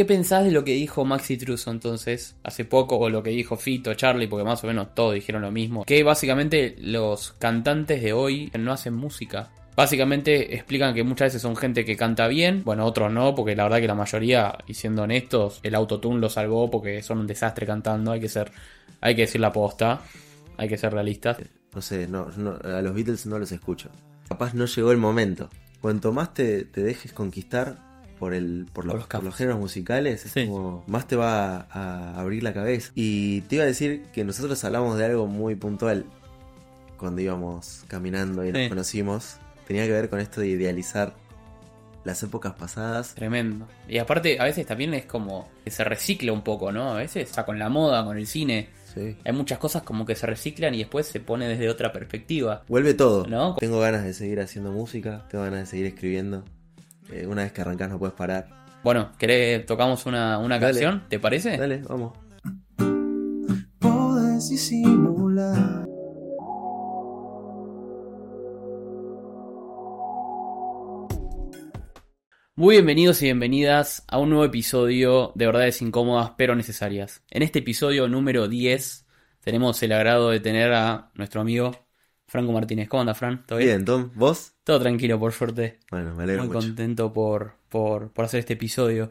¿qué pensás de lo que dijo Maxi Truso entonces hace poco o lo que dijo Fito, Charlie, porque más o menos todos dijeron lo mismo? Que básicamente los cantantes de hoy no hacen música. Básicamente explican que muchas veces son gente que canta bien, bueno, otros no, porque la verdad que la mayoría, y siendo honestos, el autotune lo salvó porque son un desastre cantando, hay que ser, hay que decir la posta, hay que ser realistas. No sé, no, a los Beatles no los escucho. Capaz no llegó el momento. Cuanto más te, te dejes conquistar por el por los, Por los por los capos. géneros musicales, es Sí. como más te va a, a abrir la cabeza. Y te iba a decir que nosotros hablamos de algo muy puntual cuando íbamos caminando y nos Sí. conocimos. Tenía que ver con esto de idealizar las épocas pasadas. Tremendo. Y aparte, a veces también es como que se recicla un poco, ¿no? A veces, o sea, con la moda, con el cine, Sí. hay muchas cosas como que se reciclan y después se pone desde otra perspectiva. Vuelve todo. ¿No? Tengo ganas de seguir haciendo música, tengo ganas de seguir escribiendo. Eh, una vez que arrancás no puedes parar. Bueno, ¿querés tocamos una, una Dale. canción? ¿Te parece? Dale, vamos. Podés disimular. Muy bienvenidos y bienvenidas a un nuevo episodio de Verdades Incómodas pero Necesarias. En este episodio número 10 tenemos el agrado de tener a nuestro amigo Franco Martínez. ¿Cómo anda, Fran? ¿Todo bien? Bien, Tom, ¿vos? Todo tranquilo, por suerte. Bueno, me alegro Muy mucho. contento por, por, por hacer este episodio.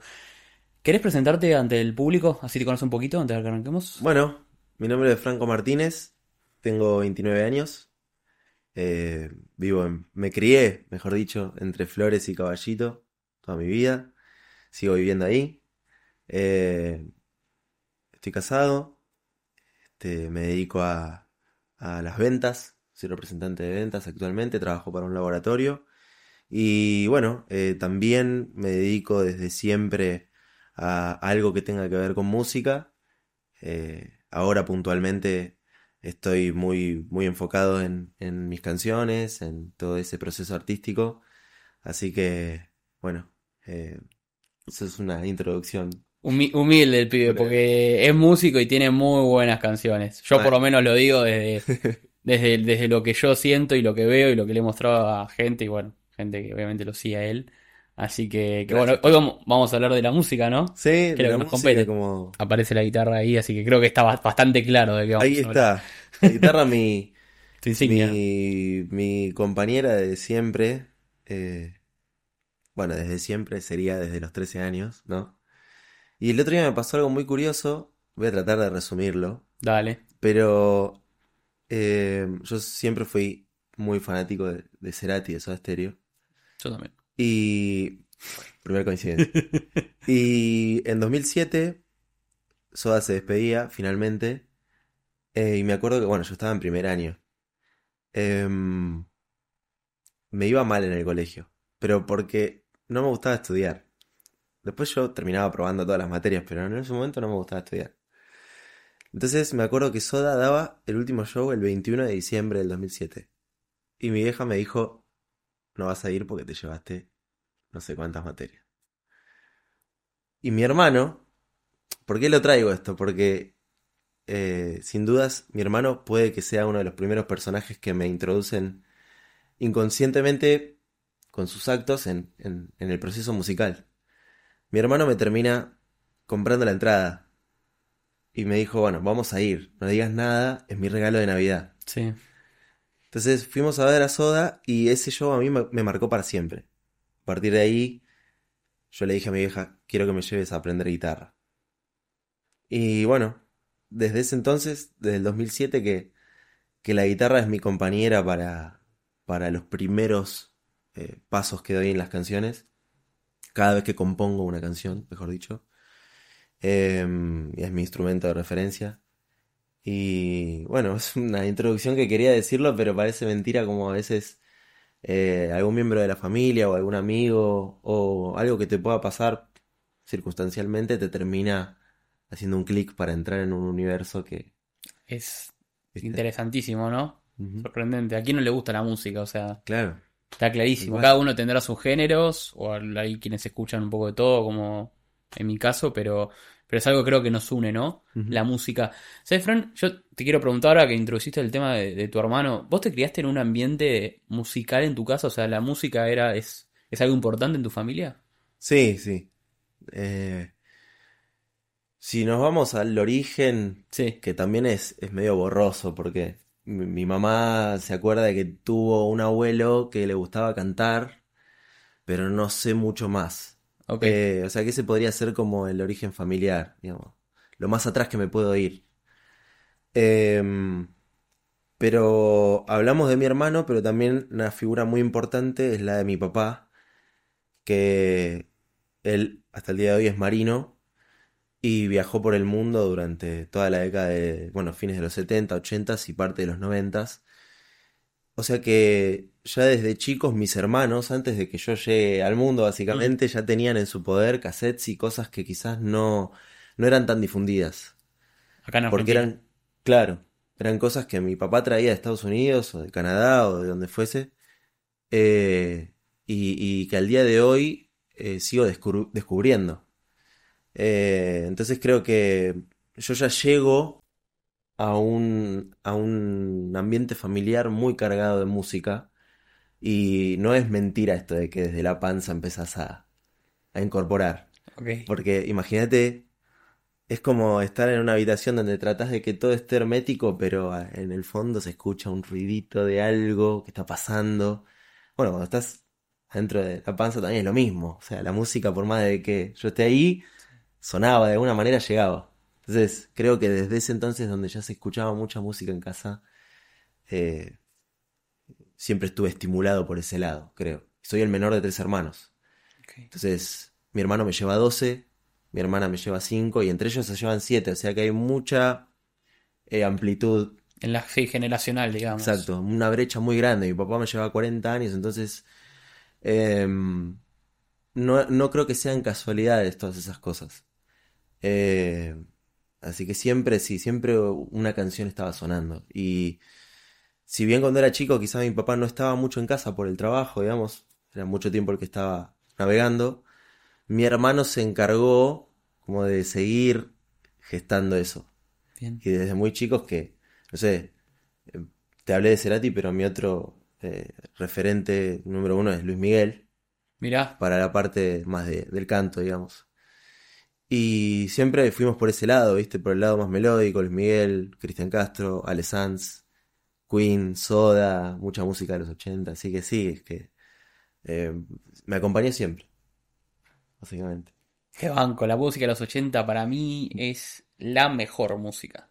¿Querés presentarte ante el público? Así te conoce un poquito antes de que arranquemos. Bueno, mi nombre es Franco Martínez, tengo 29 años, eh, vivo en, me crié, mejor dicho, entre Flores y Caballito toda mi vida, sigo viviendo ahí, eh, estoy casado, este, me dedico a, a las ventas, soy representante de ventas actualmente, trabajo para un laboratorio y bueno, eh, también me dedico desde siempre a algo que tenga que ver con música. Eh, ahora puntualmente estoy muy, muy enfocado en, en mis canciones, en todo ese proceso artístico. Así que, bueno, eh, eso es una introducción. Humi- humilde el pibe, porque es músico y tiene muy buenas canciones. Yo por lo menos lo digo desde, desde, desde lo que yo siento y lo que veo y lo que le he mostrado a gente, y bueno, gente que obviamente lo sigue a él. Así que, que bueno, hoy vamos, vamos a hablar de la música, ¿no? Sí, de Creo la que nos música compete. como... Aparece la guitarra ahí, así que creo que está ba- bastante claro de qué vamos Ahí a hablar. está. La guitarra mi, mi, mi compañera de siempre. eh, bueno, desde siempre sería desde los 13 años, ¿no? Y el otro día me pasó algo muy curioso. Voy a tratar de resumirlo. Dale. Pero eh, yo siempre fui muy fanático de, de Cerati, de Soda Stereo. Yo también. Y. Primera coincidencia. Y en 2007, Soda se despedía finalmente. eh, y me acuerdo que, bueno, yo estaba en primer año. Em, me iba mal en el colegio, pero porque no me gustaba estudiar. Después yo terminaba aprobando todas las materias, pero en ese momento no me gustaba estudiar. Entonces me acuerdo que Soda daba el último show el 21 de diciembre del 2007. Y mi vieja me dijo, no vas a ir porque te llevaste no sé cuántas materias. Y mi hermano, ¿por qué lo traigo esto? Porque eh, sin dudas mi hermano puede que sea uno de los primeros personajes que me introducen inconscientemente con sus actos en, en- en el proceso musical. Mi hermano me termina comprando la entrada y me dijo, bueno, vamos a ir, no digas nada, es mi regalo de Navidad. Sí. Entonces fuimos a ver a Soda y ese show a mí me, me marcó para siempre. A partir de ahí, yo le dije a mi vieja, quiero que me lleves a aprender guitarra. Y bueno, desde ese entonces, desde el 2007, que, que la guitarra es mi compañera para, para los primeros eh, pasos que doy en las canciones. Cada vez que compongo una canción, mejor dicho. Y es mi instrumento de referencia. Y bueno, es una introducción que quería decirlo, pero parece mentira como a veces eh, algún miembro de la familia o algún amigo o algo que te pueda pasar circunstancialmente te termina haciendo un clic para entrar en un universo que... Es ¿viste? interesantísimo, ¿no? Sorprendente. ¿A quién no le gusta la música? O sea, Claro, está clarísimo. Igual. Cada uno tendrá sus géneros, o hay quienes escuchan un poco de todo, como en mi caso, pero, pero es algo que creo que nos une, ¿no? La música. ¿Sabes, Fran? Yo te quiero preguntar ahora que introduciste el tema de, de tu hermano. ¿Vos te criaste en un ambiente musical en tu casa? O sea, ¿la música era, es, es algo importante en tu familia? Sí, sí. Eh, Si nos vamos al origen, Sí. que también es, es medio borroso, porque mi, mi mamá se acuerda de que tuvo un abuelo que le gustaba cantar, pero no sé mucho más. Ok. Eh, o sea que ese podría ser como el origen familiar, digamos. Lo más atrás que me puedo ir. Em, pero hablamos de mi hermano, pero también una figura muy importante es la de mi papá, que él hasta el día de hoy es marino y viajó por el mundo durante toda la década de, bueno, fines de los 70, 80 y parte de los 90. O sea que ya desde chicos mis hermanos, antes de que yo llegue al mundo, básicamente, ya tenían en su poder cassettes y cosas que quizás no, no eran tan difundidas. Acá en Porque eran, claro, eran cosas que mi papá traía de Estados Unidos o de Canadá o de donde fuese. eh, y, y que al día de hoy eh, sigo descubriendo. Eh, entonces creo que yo ya llego a un, a un ambiente familiar muy cargado de música. Y no es mentira esto de que desde la panza empezás a, a incorporar. Porque imagínate, es como estar en una habitación donde tratas de que todo esté hermético, pero ah, en el fondo se escucha un ruidito de algo que está pasando. Bueno, cuando estás dentro de la panza también es lo mismo. O sea, la música, por más de que yo esté ahí, sonaba, de alguna manera llegaba. Entonces, creo que desde ese entonces, donde ya se escuchaba mucha música en casa, eh, siempre estuve estimulado por ese lado, creo. Soy el menor de tres hermanos. Entonces, mi hermano me lleva 12, mi hermana me lleva 5 y entre ellos se llevan 7, o sea que hay mucha eh, amplitud, En la sí, generacional, digamos. exacto, una brecha muy grande. Mi papá me lleva 40 años, entonces em, no, no creo que sean casualidades todas esas cosas. Eh, así que siempre, sí, siempre una canción estaba sonando. Y si bien cuando era chico quizá mi papá no estaba mucho en casa por el trabajo, digamos, era mucho tiempo el que estaba navegando, mi hermano se encargó como de seguir gestando eso. Bien. Y desde muy chicos que, no sé, eh, te hablé de Cerati, pero mi otro eh, referente número uno es Luis Miguel, Mirá. para la parte más de- del canto, digamos. Y siempre fuimos por ese lado, ¿viste? Por el lado más melódico, Luis Miguel, Cristian Castro, Ale Sanz, Queen, Soda, mucha música de los 80, así que sí, es que eh, me acompañó siempre, básicamente. Qué banco. La música de los 80 para mí es la mejor música.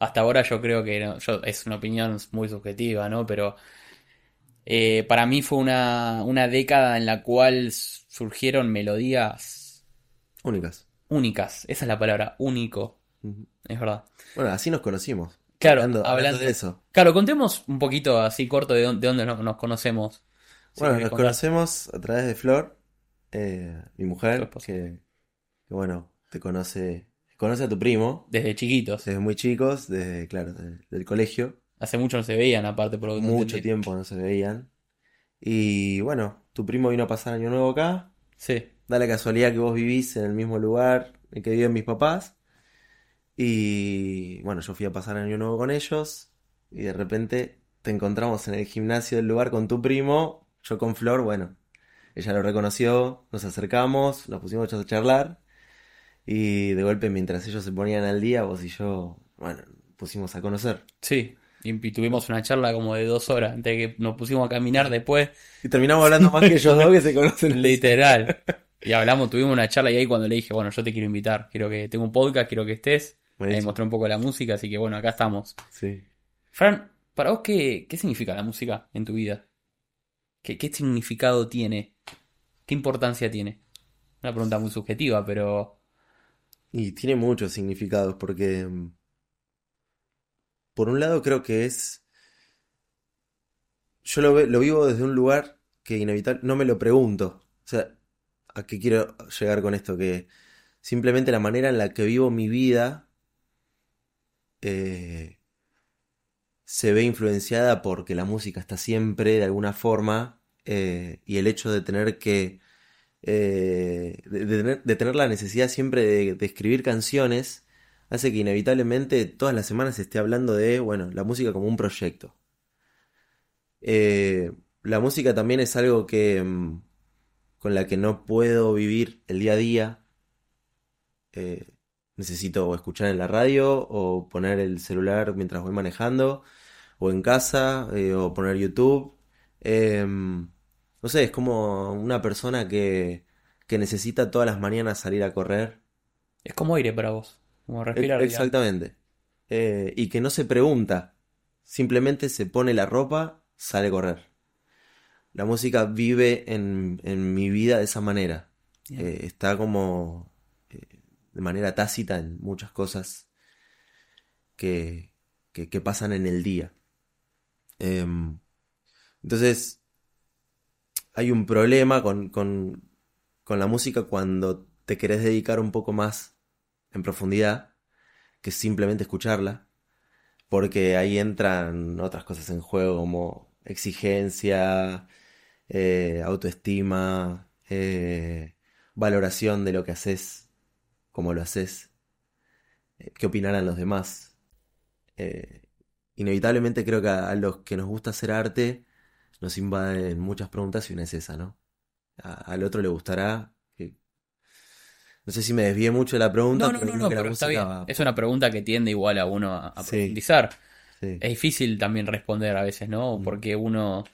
Hasta ahora yo creo que no, yo, es una opinión muy subjetiva, ¿no? Pero eh, para mí fue una, una década en la cual surgieron melodías Únicas. únicas. Esa es la palabra, único. Es verdad. Bueno, así nos conocimos. Claro, Hablando, hablando de eso. Claro, contemos un poquito así corto de dónde, de dónde nos, nos conocemos. Bueno, nos contar. conocemos a través de Flor, eh, mi mujer, que, que, bueno, te conoce, conoce a tu primo Desde chiquitos. desde muy chicos, desde, claro, de- del colegio. Hace mucho no se veían, aparte, por lo que Mucho entendí. tiempo no se veían. Y bueno, tu primo vino a pasar año nuevo acá. Sí. Da la casualidad que vos vivís en el mismo lugar en que viven mis papás. Y bueno, yo fui a pasar año nuevo con ellos. Y de repente te encontramos en el gimnasio del lugar con tu primo. Yo con Flor, bueno, ella lo reconoció. Nos acercamos, nos pusimos a charlar. Y de golpe, mientras ellos se ponían al día, vos y yo, bueno, pusimos a conocer. Sí, y, tuvimos una charla como de dos horas antes de que nos pusimos a caminar después, Y terminamos hablando más que ellos dos que se conocen. literal. Y hablamos, tuvimos una charla y ahí cuando le dije, bueno, yo te quiero invitar, quiero que tengo un podcast, quiero que estés. Buenísimo. mostré un poco la música, así que bueno, acá estamos. Sí. Fran, para vos, ¿qué, qué significa la música en tu vida? ¿Qué, qué significado tiene? ¿Qué importancia tiene? Una pregunta muy subjetiva, pero Y tiene muchos significados porque, mm, por un lado, creo que es, yo lo, lo vivo desde un lugar que inevitable, no me lo pregunto. O sea, ¿a qué quiero llegar con esto? Que simplemente la manera en la que vivo mi vida eh, se ve influenciada porque la música está siempre de alguna forma eh, y el hecho de tener que eh, de, de tener, la necesidad siempre de, escribir canciones hace que inevitablemente todas las semanas esté hablando de, bueno, la música como un proyecto. La música también es algo que mm, con la que no puedo vivir el día a día. Necesito escuchar en la radio o poner el celular mientras voy manejando o en casa eh, o poner YouTube. Em, no sé, es como una persona que, que necesita todas las mañanas salir a correr. Es como aire para vos, como respirar. E- digamos. Exactamente. Eh, y que no se pregunta, simplemente se pone la ropa, sale a correr. La música vive en, en mi vida de esa manera. Eh, está como de manera tácita en muchas cosas que, que, pasan en el día. Em, entonces, hay un problema con, con, con la música cuando te querés dedicar un poco más en profundidad que simplemente escucharla, porque ahí entran otras cosas en juego como exigencia, eh, autoestima, eh, valoración de lo que haces, cómo lo haces, eh, qué opinarán los demás. Eh, inevitablemente creo que a, a los que nos gusta hacer arte nos invaden muchas preguntas y una es esa, ¿no? A- al otro le gustará. que- No sé si me desvié mucho de la pregunta, No, no, pero no, creo no, que la pero está música bien. va- Es una pregunta que tiende igual a uno a, a Sí. profundizar. sí. Es difícil también responder a veces, ¿no? Mm. Porque uno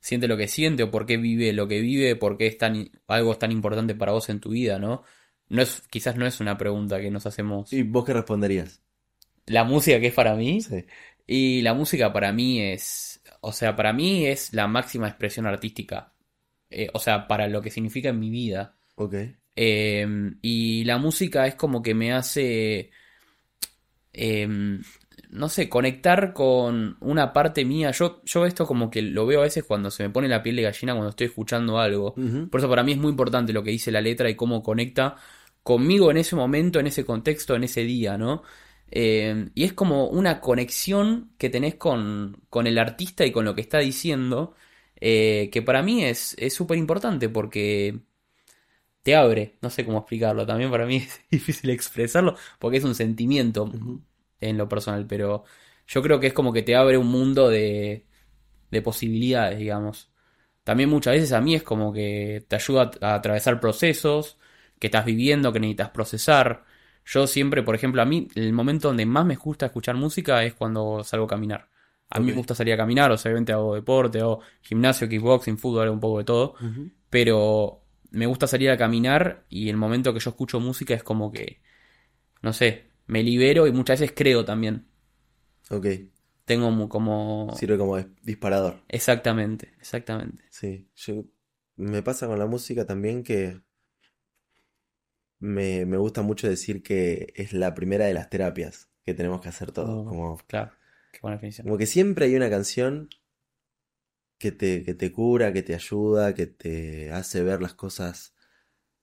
siente lo que siente o por qué vive lo que vive, por qué es tan, algo es tan importante para vos en tu vida, ¿no? No es, quizás no es una pregunta que nos hacemos. ¿Y vos qué responderías? La música que es para mí. Sí. Y la música para mí es, o sea, para mí es la máxima expresión artística. Eh, o sea, para lo que significa en mi vida. Ok. Eh, y la música es como que me hace, eh, no sé, conectar con una parte mía. Yo, yo esto como que lo veo a veces cuando se me pone la piel de gallina cuando estoy escuchando algo. Por eso para mí es muy importante lo que dice la letra y cómo conecta conmigo en ese momento, en ese contexto, en ese día, ¿no? Eh, y es como una conexión que tenés con, con el artista y con lo que está diciendo, eh, que para mí es es súper importante porque te abre, no sé cómo explicarlo, también para mí es difícil expresarlo porque es un sentimiento en lo personal, pero yo creo que es como que te abre un mundo de, de posibilidades, digamos. También muchas veces a mí es como que te ayuda a, a atravesar procesos que estás viviendo, que necesitas procesar. Yo siempre, por ejemplo, a mí el momento donde más me gusta escuchar música es cuando salgo a caminar. A mí me gusta salir a caminar, o sea, obviamente hago deporte, hago gimnasio, kickboxing, fútbol, un poco de todo pero me gusta salir a caminar y el momento que yo escucho música es como que, no sé, me libero y muchas veces creo también. Ok. Tengo como... Sirve como dis- disparador. Exactamente, exactamente. Sí. Yo, me pasa con la música también que me, me gusta mucho decir que es la primera de las terapias que tenemos que hacer todos. Oh. Como, Claro, qué buena definición. como que siempre hay una canción que te, que te cura, que te ayuda, que te hace ver las cosas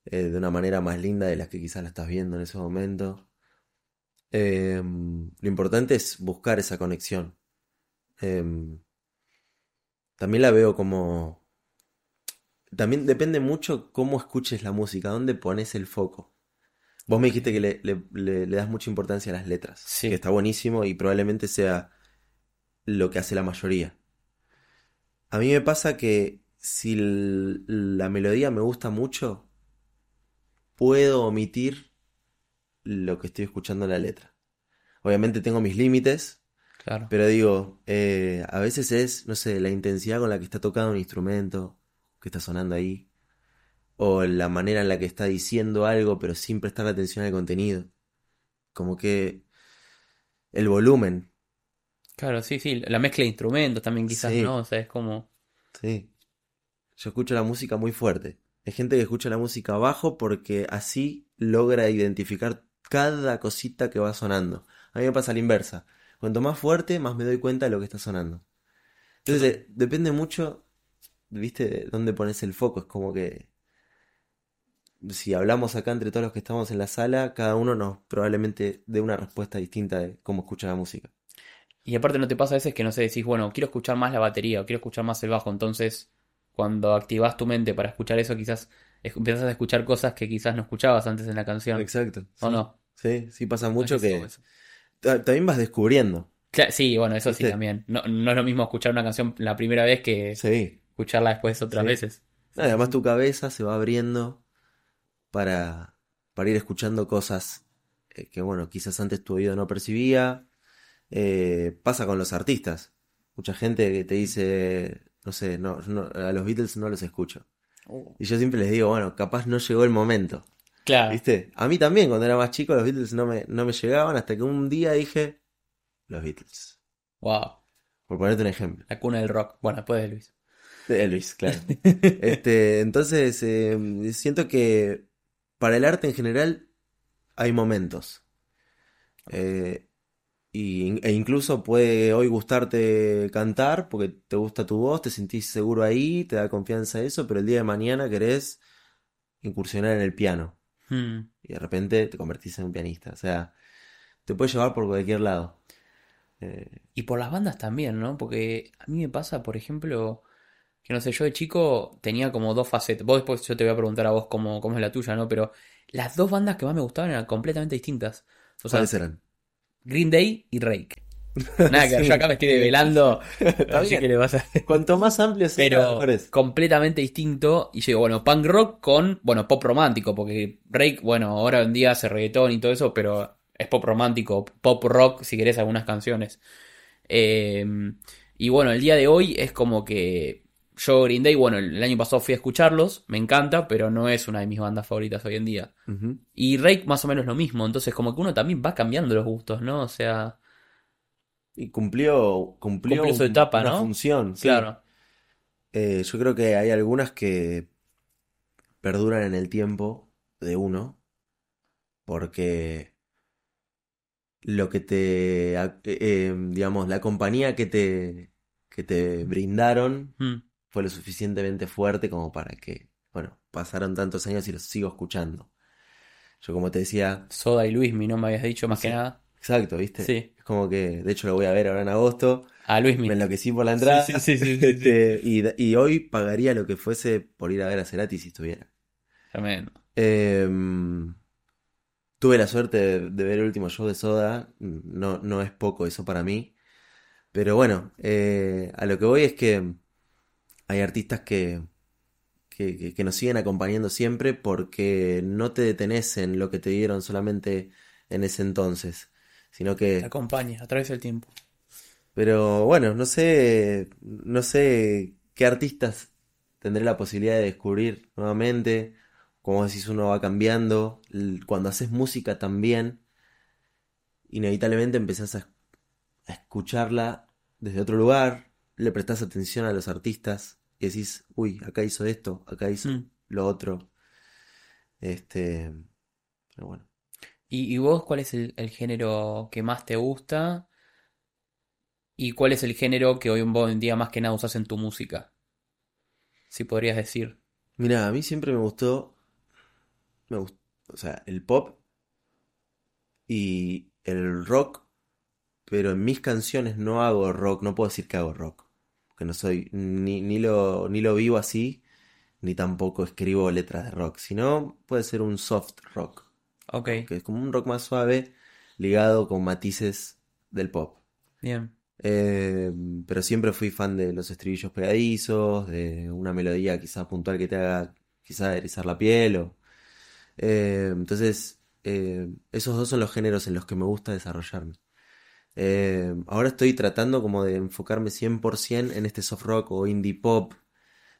eh, de una manera más linda de las que quizás la estás viendo en ese momento. Em, lo importante es buscar esa conexión. Em, también la veo como... También depende mucho cómo escuches la música, dónde pones el foco. Vos me dijiste que le, le- le- le das mucha importancia a las letras, Sí. que está buenísimo y probablemente sea lo que hace la mayoría. A mí me pasa que si la melodía me gusta mucho, puedo omitir lo que estoy escuchando en la letra. Obviamente tengo mis límites, Claro. pero digo, eh, a veces es, no sé, la intensidad con la que está tocado un instrumento, que está sonando ahí, o la manera en la que está diciendo algo, pero sin prestar atención al contenido. Como que el volumen, Claro, sí, sí. La mezcla de instrumentos también quizás, Sí. ¿no? O sea, es como... sí. Yo escucho la música muy fuerte. Hay gente que escucha la música bajo porque así logra identificar cada cosita que va sonando. A mí me pasa la inversa. Cuanto más fuerte, más me doy cuenta de lo que está sonando. Entonces, depende mucho, viste, de dónde pones el foco. Es como que si hablamos acá entre todos los que estamos en la sala, cada uno nos probablemente dé una respuesta distinta de cómo escucha la música. Y aparte no te pasa a veces que no sé, decís, bueno, quiero escuchar más la batería o quiero escuchar más el bajo, entonces cuando activas tu mente para escuchar eso, quizás empiezas a escuchar cosas que quizás no escuchabas antes en la canción. Exacto. ¿O sí. no? Sí, sí pasa mucho que también vas descubriendo. Sí, bueno, eso sí también. No, no es lo mismo escuchar una canción la primera vez que Sí. Escucharla después otras Sí. veces. No, además tu cabeza se va abriendo para, para ir escuchando cosas eh, que bueno, quizás antes tu oído no percibía. Eh, pasa con los artistas. Mucha gente que te dice, no sé, no, no, a los Beatles no los escucho. Y yo siempre les digo, bueno, capaz no llegó el momento. Claro. ¿Viste? A mí también, cuando era más chico, los Beatles no me, no me llegaban hasta que un día dije, los Beatles. Wow. Por ponerte un ejemplo. La cuna del rock. Bueno, después de Luis. De Luis, claro. Este, entonces, eh, siento que para el arte en general hay momentos. Eh, y, e incluso puede hoy gustarte cantar porque te gusta tu voz, te sentís seguro ahí, te da confianza eso, pero el día de mañana querés incursionar en el piano. Hmm. Y de repente te convertís en un pianista. O sea, te puede llevar por cualquier lado. Eh, Y por las bandas también, ¿no? Porque a mí me pasa, por ejemplo, que no sé, yo de chico tenía como dos facetas. Vos después yo te voy a preguntar a vos cómo, cómo es la tuya, ¿no? Pero las dos bandas que más me gustaban eran completamente distintas. O sea, ¿Cuáles eran? Green Day y Rake. Nada, que Sí. yo acá me estoy develando. Así bien. que le vas a... Cuanto más amplio sea, Pero completamente distinto. Y digo, bueno, punk rock con, bueno, pop romántico. Porque Rake, bueno, ahora en día hace reggaetón y todo eso, pero es pop romántico, pop rock, si querés algunas canciones. Eh, y bueno, el día de hoy es como que yo Green Day, bueno, el año pasado fui a escucharlos, me encanta, pero no es una de mis bandas favoritas hoy en día. Y Rake más o menos lo mismo, entonces como que uno también va cambiando los gustos, ¿no? O sea, Y cumplió, cumplió, Cumplió su etapa, una ¿no? función. sí. claro. Eh, yo creo que hay algunas que perduran en el tiempo de uno, porque lo que te, eh, eh, digamos, la compañía que te, que te brindaron Mm. Fue lo suficientemente fuerte como para que, bueno, pasaron tantos años y los sigo escuchando. Yo como te decía, Soda y Luismi, ¿no me habías dicho más que nada? exacto, ¿viste? Sí. Es como que, de hecho lo voy a ver ahora en agosto, A Luismi. me enloquecí por la entrada, Sí, sí, sí, sí, este, y, y hoy pagaría lo que fuese por ir a ver a Cerati si estuviera. Tremendo. Em, tuve la suerte de, de ver el último show de Soda, no, no es poco eso para mí, pero bueno, eh, a lo que voy es que hay artistas que, que, que- que nos siguen acompañando siempre porque no te detenés en lo que te dieron solamente en ese entonces, sino Te que, acompaña a través del tiempo. pero bueno, no sé, no sé qué artistas tendré la posibilidad de descubrir nuevamente. Como decís, uno va cambiando. Cuando haces música también, inevitablemente empezás a, a escucharla desde otro lugar, le prestás atención a los artistas y decís, uy, acá hizo esto, acá hizo Mm. lo otro. Este, pero bueno. ¿Y, y vos cuál es el, el género que más te gusta? ¿Y cuál es el género que hoy en día más que nada usas en tu música? Si podrías decir. Mira, a mí siempre me gustó, me gustó, o sea, el pop y el rock, pero en mis canciones no hago rock, no puedo decir que hago rock, porque no soy, ni, ni lo, ni lo vivo así, ni tampoco escribo letras de rock, sino puede ser un soft rock, Ok, que es como un rock más suave, ligado con matices del pop. bien. Eh, pero siempre fui fan de los estribillos pegadizos, de una melodía quizás puntual que te haga quizás erizar la piel. O, eh, entonces, eh, esos dos son los géneros en los que me gusta desarrollarme. Eh, ahora estoy tratando como de enfocarme 100% en este soft rock o indie pop.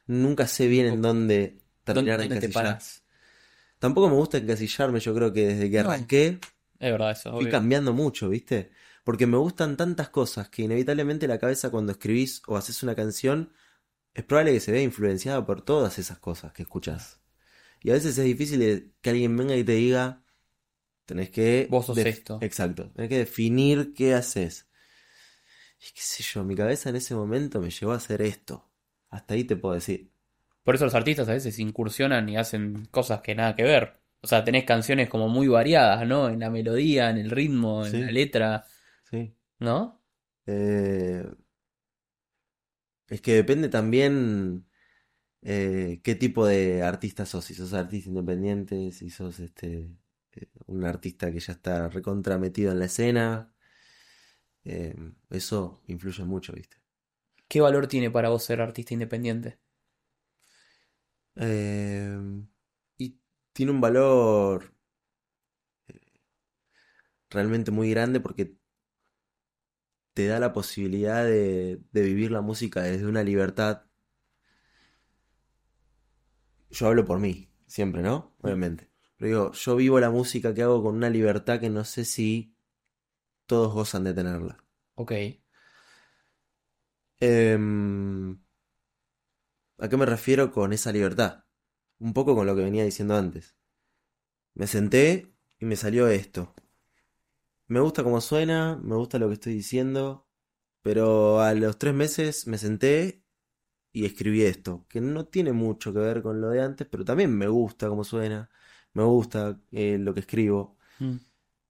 Nunca sé bien en dónde terminar de ¿Dónde encasillar. Tampoco me gusta encasillarme, yo creo que desde que No. arranqué Es verdad eso, fui obvio. cambiando mucho, ¿viste? Porque me gustan tantas cosas que inevitablemente la cabeza cuando escribís o haces una canción es probable que se vea influenciada por todas esas cosas que escuchás. Y a veces es difícil que alguien venga y te diga, tenés que... Vos sos esto. Exacto, tenés que definir qué haces. Y qué sé yo, mi cabeza en ese momento me llevó a hacer esto. Hasta ahí te puedo decir. Por eso los artistas a veces incursionan y hacen cosas que nada que ver. O sea, tenés canciones como muy variadas, ¿no? En la melodía, en el ritmo, en Sí. la letra, Sí. ¿no? Eh, es que depende también eh, qué tipo de artista sos. Si sos artista independiente, si sos este un artista que ya está recontra metido en la escena. eh, eso influye mucho, ¿viste? ¿Qué valor tiene para vos ser artista independiente? Eh, y tiene un valor. realmente muy grande porque te da la posibilidad de, de vivir la música desde una libertad. Yo hablo por mí, siempre, ¿no? Obviamente. Pero digo, yo vivo la música que hago con una libertad que no sé si todos gozan de tenerla. Ok. Em, ¿a qué me refiero con esa libertad? Un poco con lo que venía diciendo antes. Me senté y me salió esto. Me gusta cómo suena, me gusta lo que estoy diciendo, pero a los tres meses me senté y escribí esto, que no tiene mucho que ver con lo de antes, pero también me gusta cómo suena, me gusta eh, lo que escribo. Mm.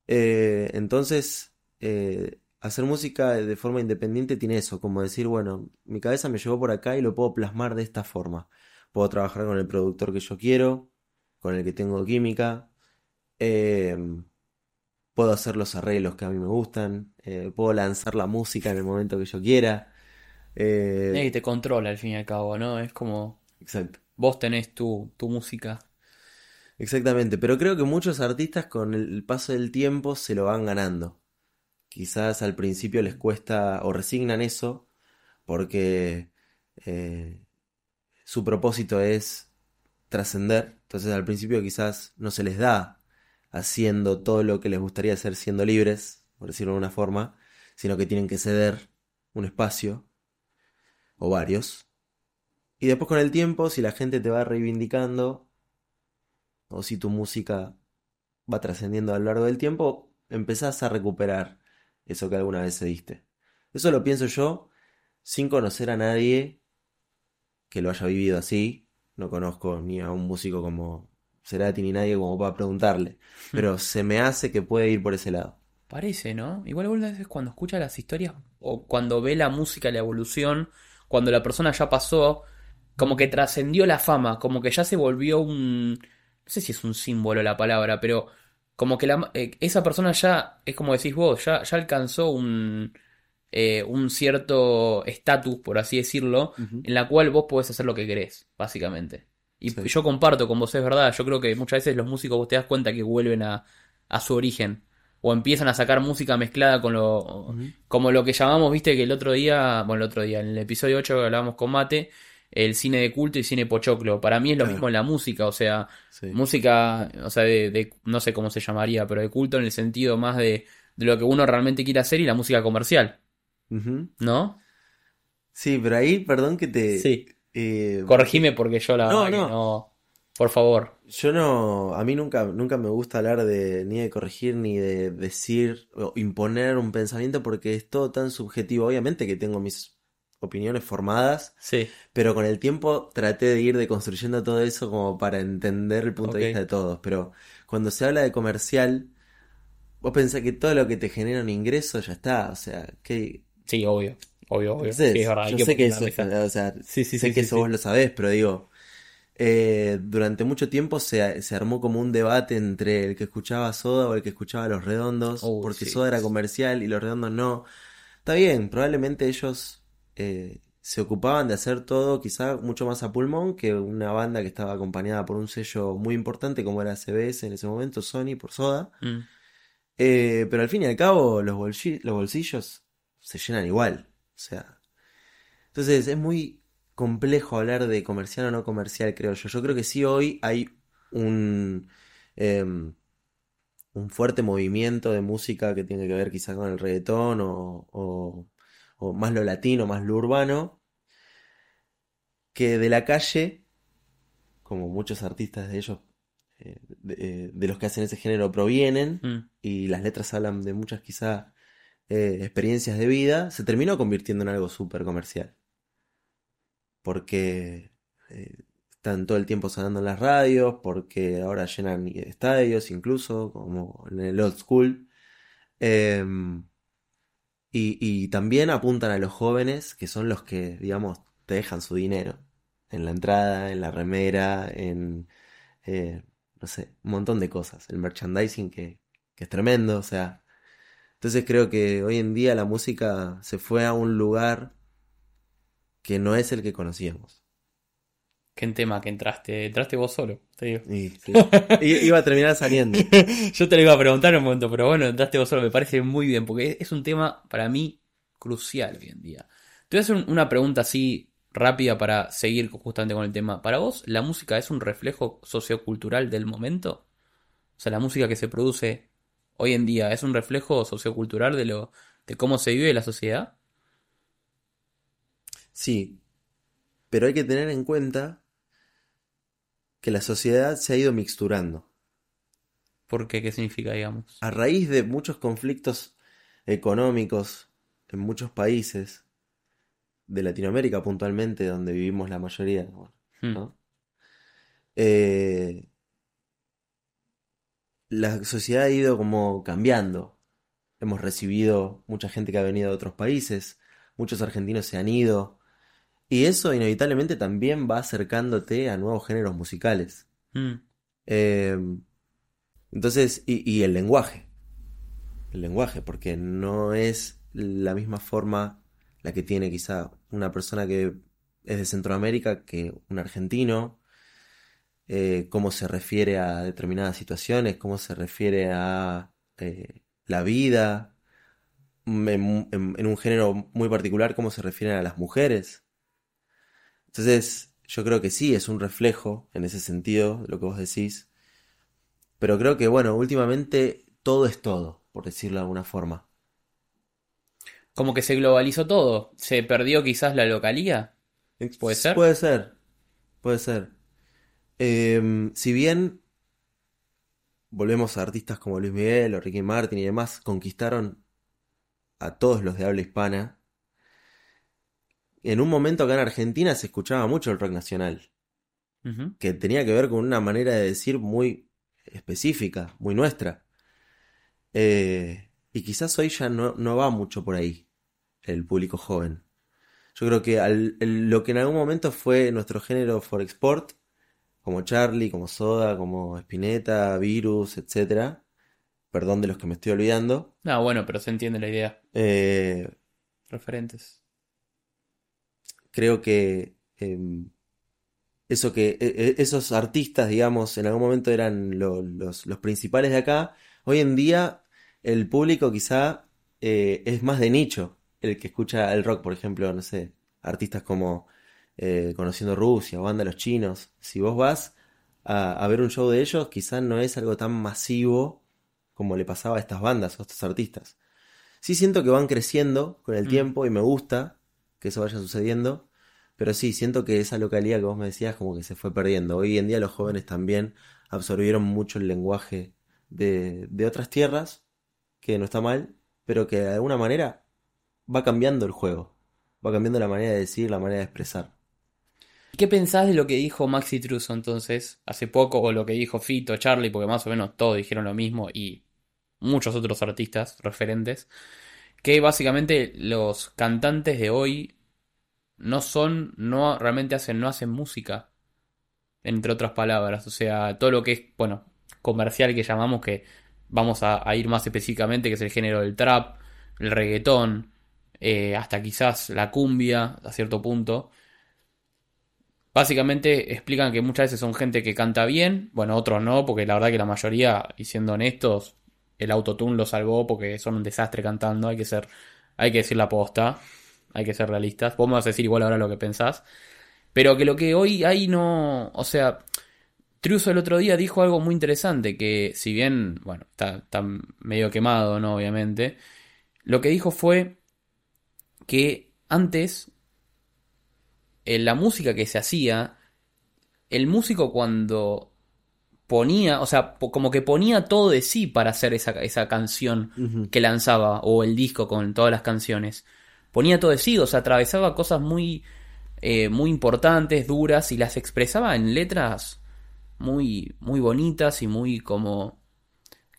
Eh, entonces, eh, hacer música de forma independiente tiene eso, como decir, bueno, mi cabeza me llevó por acá y lo puedo plasmar de esta forma. Puedo trabajar con el productor que yo quiero, con el que tengo química, puedo hacer los arreglos que a mí me gustan, puedo lanzar la música en el momento que yo quiera. Nadie te controla al fin y al cabo, ¿no? Es como exacto. vos tenés tu, tu música. Exactamente, pero creo que muchos artistas con el paso del tiempo se lo van ganando. Quizás al principio les cuesta o resignan eso porque eh, su propósito es trascender. Entonces al principio quizás no se les da haciendo todo lo que les gustaría hacer siendo libres, por decirlo de una forma, sino que tienen que ceder un espacio o varios. Y después con el tiempo, si la gente te va reivindicando, o si tu música va trascendiendo a lo largo del tiempo, empezás a recuperar eso que alguna vez cediste. Eso lo pienso yo sin conocer a nadie que lo haya vivido así. No conozco ni a un músico como Cerati ni nadie como para preguntarle. Pero se me hace que puede ir por ese lado. Parece, ¿no? Igual algunas veces cuando escucha las historias o cuando ve la música, la evolución, cuando la persona ya pasó, como que trascendió la fama, como que ya se volvió un... No sé si es un símbolo la palabra, pero como que la, eh, esa persona ya, es como decís vos, ya, ya alcanzó un, eh, un cierto estatus, por así decirlo, en la cual vos podés hacer lo que querés, básicamente. Y Sí. yo comparto con vos, es verdad, yo creo que muchas veces los músicos vos te das cuenta que vuelven a, a su origen. O empiezan a sacar música mezclada con lo. Como lo que llamamos, viste, que el otro día. Bueno, el otro día, en el episodio 8 que hablábamos con Mate, el cine de culto y cine pochoclo. Para mí es lo Claro. mismo en la música, o sea, Sí. música, o sea, de, de- no sé cómo se llamaría, pero de culto en el sentido más de, de lo que uno realmente quiere hacer y la música comercial. ¿no? Sí, pero ahí, perdón que te... Sí. eh, Corregime porque yo la No, no. no. Por favor. Yo no, a mí nunca, nunca me gusta hablar de ni de corregir ni de decir o imponer un pensamiento porque es todo tan subjetivo. Obviamente que tengo mis opiniones formadas, Sí. pero con el tiempo traté de ir deconstruyendo todo eso como para entender el punto de vista de todos. Pero cuando se habla de comercial, vos pensás que todo lo que te genera un ingreso ya está. O sea, que Sí, obvio. Obvio, obvio. Entonces, Sí, es verdad. yo sé que eso, o sea, Sí, sí, sé que eso vos lo sabés, pero digo, eh, durante mucho tiempo se, se armó como un debate entre el que escuchaba Soda o el que escuchaba Los Redondos, Oh, porque. Soda era comercial y Los Redondos no. Está bien, probablemente ellos eh, se ocupaban de hacer todo quizá mucho más a pulmón que una banda que estaba acompañada por un sello muy importante como era CBS en ese momento, Sony por Soda. Mm. Eh, pero al fin y al cabo, los, los bolsillos se llenan igual. O sea. Entonces es muy complejo hablar de comercial o no comercial, creo yo. Yo creo que sí hoy hay un, em, un fuerte movimiento de música que tiene que ver quizá con el reggaetón o, o- o más lo latino, más lo urbano, que de la calle, como muchos artistas de ellos, eh, de, eh, de los que hacen ese género provienen, Mm. y las letras hablan de muchas quizá eh, experiencias de vida, se terminó convirtiendo en algo súper comercial. Porque eh, están todo el tiempo sonando en las radios, porque ahora llenan estadios incluso, como en el old school. Y, y también apuntan a los jóvenes, que son los que, digamos, te dejan su dinero. En la entrada, en la remera, en, eh, no sé, un montón de cosas. El merchandising que, que es tremendo, o sea. Entonces creo que hoy en día la música se fue a un lugar que no es el que conocíamos. Qué tema que entraste. Entraste vos solo, te digo. Sí. Iba a terminar saliendo. Yo te lo iba a preguntar en un momento, pero bueno, entraste vos solo, me parece muy bien, porque es un tema para mí crucial hoy en día. Te voy a hacer un- una pregunta así rápida para seguir justamente con el tema. ¿Para vos la música es un reflejo sociocultural del momento? O sea, la música que se produce hoy en día es un reflejo sociocultural de lo de cómo se vive la sociedad. Sí, pero hay que tener en cuenta que la sociedad se ha ido mixturando. ¿Por qué? ¿Qué significa, digamos? A raíz de muchos conflictos económicos en muchos países, de Latinoamérica puntualmente, donde vivimos la mayoría, Hmm. ¿no? Eh, la sociedad ha ido como cambiando. Hemos recibido mucha gente que ha venido de otros países, muchos argentinos se han ido, y eso inevitablemente también va acercándote a nuevos géneros musicales. Mm, Eh, entonces, y, y el lenguaje, el lenguaje, porque no es la misma forma la que tiene quizá una persona que es de Centroamérica que un argentino, eh, cómo se refiere a determinadas situaciones, cómo se refiere a eh, la vida, en, en- en un género muy particular, cómo se refieren a las mujeres. Entonces, yo creo que sí, es un reflejo en ese sentido de lo que vos decís. Pero creo que, bueno, últimamente todo es todo, por decirlo de alguna forma. Como que se globalizó todo. Se perdió quizás la localía. ¿Puede ser? Puede ser, puede ser. Em, si bien volvemos a artistas como Luis Miguel o Ricky Martin y demás, conquistaron a todos los de habla hispana, en un momento acá en Argentina se escuchaba mucho el rock nacional, que tenía que ver con una manera de decir muy específica, muy nuestra. Eh, y quizás hoy ya no, no va mucho por ahí el público joven. Yo creo que al- el- lo que en algún momento fue nuestro género for export, como Charlie, como Soda, como Spinetta, Virus, etcétera, perdón de los que me estoy olvidando, No, bueno, pero se entiende la idea. eh, Referentes. Creo que em, eso que e- e- esos artistas, digamos, en algún momento eran lo- los, los principales de acá, hoy en día el público quizá eh, es más de nicho, el que escucha el rock, por ejemplo, no sé, artistas como eh, Conociendo Rusia o Banda Los Chinos, si vos vas a, a ver un show de ellos, quizá no es algo tan masivo como le pasaba a estas bandas o a estos artistas. Sí siento que van creciendo con el Mm. tiempo y me gusta que eso vaya sucediendo, pero sí, siento que esa localidad que vos me decías como que se fue perdiendo. Hoy en día los jóvenes también absorbieron mucho el lenguaje de, de otras tierras, que no está mal, pero que de alguna manera va cambiando el juego, va cambiando la manera de decir, la manera de expresar. ¿Qué pensás de lo que dijo Maxi Truso entonces hace poco o lo que dijo Fito, Charlie, porque más o menos todos dijeron lo mismo y muchos otros artistas referentes, que básicamente los cantantes de hoy no son, no realmente hacen, no hacen música, entre otras palabras, o sea, todo lo que es, bueno, comercial que llamamos que vamos a, ir más específicamente, que es el género del trap, el reggaetón, eh, hasta quizás la cumbia a cierto punto. Básicamente explican que muchas veces son gente que canta bien, bueno, otros no, porque la verdad que la mayoría, y siendo honestos, el autotune lo salvó porque son un desastre cantando, hay que ser, hay que decir la posta, hay que ser realistas. Vos me vas a decir igual ahora lo que pensás, pero que lo que hoy hay no, o sea, Triuso el otro día dijo algo muy interesante, que si bien, bueno, está, está medio quemado, ¿no? Obviamente, lo que dijo fue que antes en la música que se hacía, el músico cuando ponía, o sea, como que ponía todo de sí para hacer esa, esa canción que lanzaba, o el disco con todas las canciones. Ponía todo de sí, o sea, atravesaba cosas muy, eh, muy importantes, duras, y las expresaba en letras muy, muy bonitas y muy como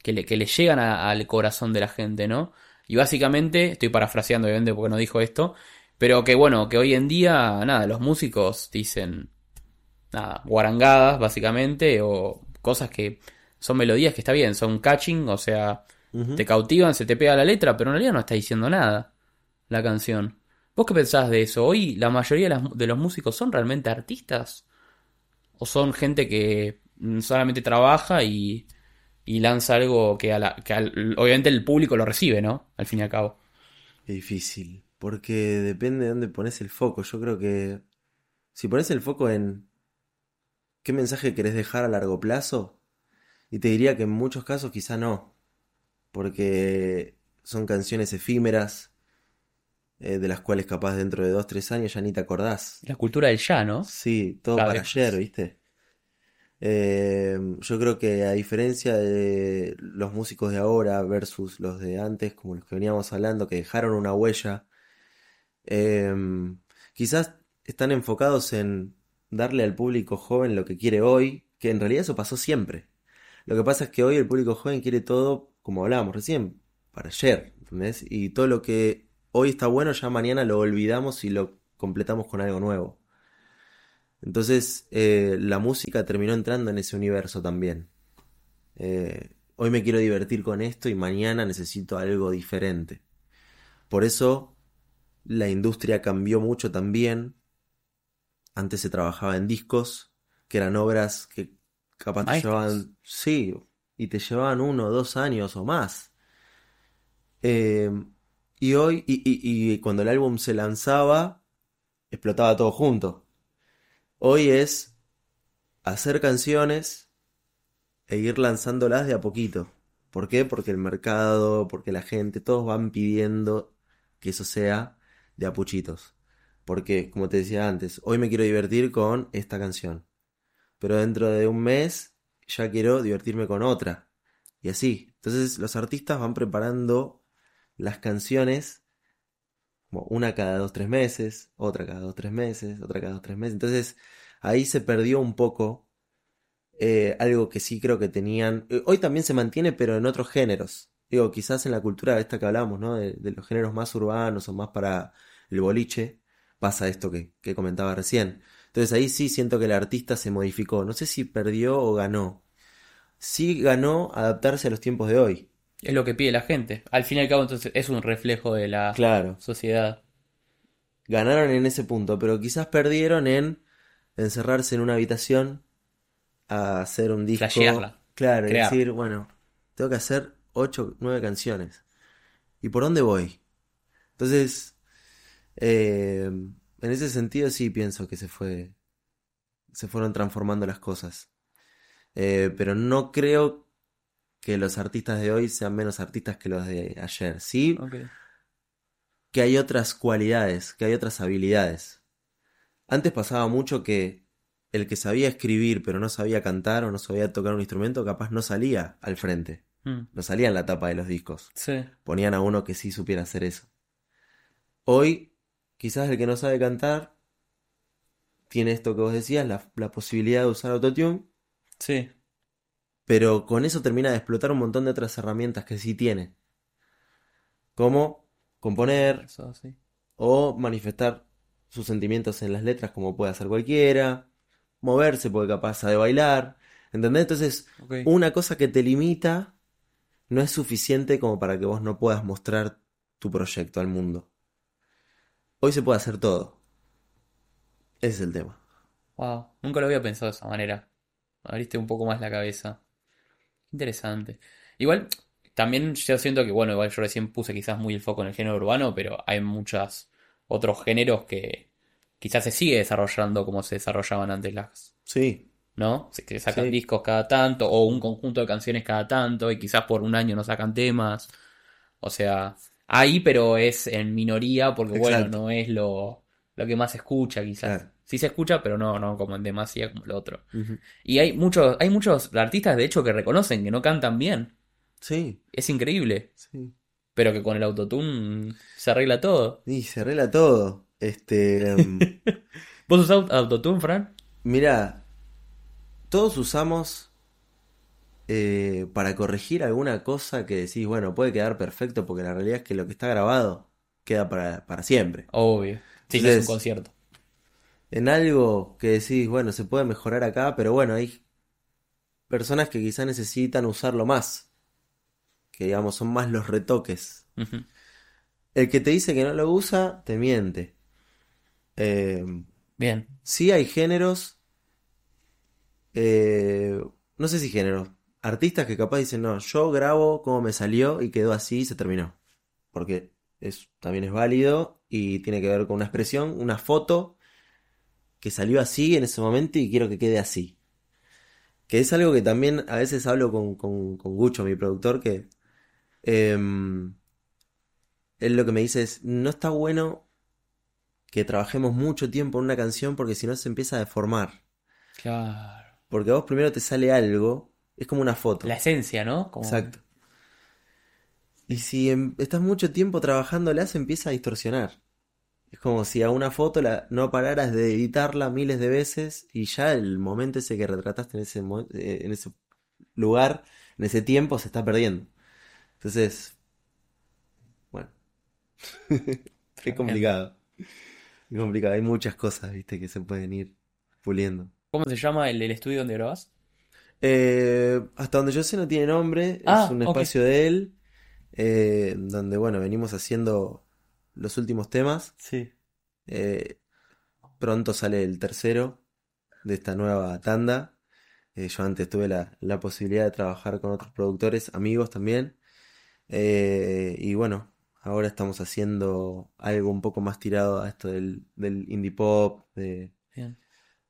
que le, que le llegan a- al corazón de la gente, ¿no? Y básicamente, estoy parafraseando obviamente porque no dijo esto, pero que bueno, que hoy en día, nada, los músicos dicen, nada, guarangadas básicamente, o cosas que son melodías que está bien, son catching, o sea, te cautivan, se te pega la letra, pero en realidad no está diciendo nada la canción. ¿Vos qué pensás de eso? Hoy la mayoría de, las- de los músicos son realmente artistas ¿O son gente que solamente trabaja y, y lanza algo que, a la, que al- obviamente el público lo recibe, ¿no? Al fin y al cabo. Es difícil, porque depende de dónde pones el foco. Yo creo que si pones el foco en qué mensaje querés dejar a largo plazo, y te diría que en muchos casos quizá no, porque son canciones efímeras, eh, de las cuales capaz dentro de dos, tres años ya ni te acordás. La cultura del ya, ¿no? Sí, todo para ayer. ¿viste? Eh, yo creo que a diferencia de los músicos de ahora versus los de antes, como los que veníamos hablando, que dejaron una huella, eh, quizás están enfocados en darle al público joven lo que quiere hoy, que en realidad eso pasó siempre. Lo que pasa es que hoy el público joven quiere todo, como hablábamos recién, para ayer, ¿entendés? Y todo lo que hoy está bueno, ya mañana lo olvidamos y lo completamos con algo nuevo. Entonces, eh, la música terminó entrando en ese universo también. Eh, hoy me quiero divertir con esto y mañana necesito algo diferente. Por eso, la industria cambió mucho también. Antes se trabajaba en discos, que eran obras que capaz te llevaban, sí, y te llevaban uno o dos años o más. Eh, y hoy, y, y- y cuando el álbum se lanzaba, explotaba todo junto. Hoy es hacer canciones e ir lanzándolas de a poquito. ¿Por qué? Porque el mercado, porque la gente, todos van pidiendo que eso sea de a puchitos. Porque, como te decía antes, hoy me quiero divertir con esta canción. Pero dentro de un mes ya quiero divertirme con otra. Y así. Entonces los artistas van preparando las canciones como una cada dos, tres meses, otra cada dos, tres meses, otra cada dos, tres meses. Entonces ahí se perdió un poco eh, algo que sí creo que tenían. eh, Hoy también se mantiene, pero en otros géneros. Digo, quizás en la cultura esta que hablamos, ¿no? De, de los géneros más urbanos o más para el boliche, pasa esto que, que comentaba recién. Entonces ahí sí siento que el artista se modificó. No sé si perdió o ganó. Sí ganó adaptarse a los tiempos de hoy. Es lo que pide la gente. Al fin y al cabo, entonces, es un reflejo de la Claro. sociedad. Ganaron en ese punto, pero quizás perdieron en encerrarse en una habitación a hacer un disco. Flashearla. Claro, y Crear. decir, bueno, tengo que hacer ocho, nueve canciones. ¿Y por dónde voy? Entonces, eh, en ese sentido sí pienso que se fue, se fueron transformando las cosas. Eh, pero no creo que los artistas de hoy sean menos artistas que los de ayer. Sí, que hay otras cualidades, que hay otras habilidades. Antes pasaba mucho que el que sabía escribir pero no sabía cantar o no sabía tocar un instrumento, capaz no salía al frente, Mm, no salía en la tapa de los discos. Sí. Ponían a uno que sí supiera hacer eso. Hoy, quizás el que no sabe cantar tiene esto que vos decías, la, la posibilidad de usar autotune, Sí. pero con eso termina de explotar un montón de otras herramientas que sí tiene. Como componer, Eso, sí. o manifestar sus sentimientos en las letras como puede hacer cualquiera, moverse porque capaz de bailar, ¿entendés? Entonces, una cosa que te limita no es suficiente como para que vos no puedas mostrar tu proyecto al mundo. Hoy se puede hacer todo. Ese es el tema. Wow, nunca lo había pensado de esa manera. Abriste un poco más la cabeza. Interesante. Igual, también yo siento que, bueno, igual yo recién puse quizás muy el foco en el género urbano, pero hay muchos otros géneros que quizás se sigue desarrollando como se desarrollaban antes las, Sí, ¿no? Se, que sacan Sí. discos cada tanto o un conjunto de canciones cada tanto y quizás por un año no sacan temas. O sea, ahí pero es en minoría porque bueno, no es lo, lo que más se escucha quizás. Claro. Sí se escucha, pero no, no como en demasía como lo otro. Y hay muchos, hay muchos artistas de hecho que reconocen que no cantan bien. sí, Es increíble. sí. Pero que con el autotune se arregla todo. Y se arregla todo. Este, em, ¿Vos usás autotune, Fran? Mira, todos usamos eh, para corregir alguna cosa que decís, bueno, puede quedar perfecto porque la realidad es que lo que está grabado queda para, para siempre. Obvio. Sí, no es un concierto. En algo que decís, bueno, se puede mejorar acá, pero bueno, hay personas que quizás necesitan usarlo más. Que digamos, son más los retoques. El que te dice que no lo usa, te miente. Eh, Bien. Sí hay géneros eh, no sé si género, artistas que capaz dicen, no, yo grabo como me salió y quedó así y se terminó. Porque es, también es válido y tiene que ver con una expresión, una foto que salió así en ese momento y quiero que quede así. Que es algo que también a veces hablo con, con, con Gucho, mi productor, que em, él lo que me dice es, no está bueno que trabajemos mucho tiempo en una canción porque si no se empieza a deformar. Claro. Porque a vos primero te sale algo, es como una foto. La esencia, ¿no? Como- Exacto. Y si em- estás mucho tiempo trabajándola, se empieza a distorsionar. Es como si a una foto la, no pararas de editarla miles de veces y ya el momento ese que retrataste en ese, eh, en ese lugar, en ese tiempo, se está perdiendo. Entonces, bueno, es complicado. Es complicado. Hay muchas cosas, viste, que se pueden ir puliendo. ¿Cómo se llama el, el estudio donde grabás? Eh, hasta donde yo sé no tiene nombre, Ah, es un ok. espacio de él, eh, donde, bueno, venimos haciendo los últimos temas. Sí. Eh, pronto sale el tercero de esta nueva tanda. Eh, yo antes tuve la, la posibilidad de trabajar con otros productores, amigos también. Eh, y bueno, ahora estamos haciendo algo un poco más tirado a esto del, del indie pop, de, Bien.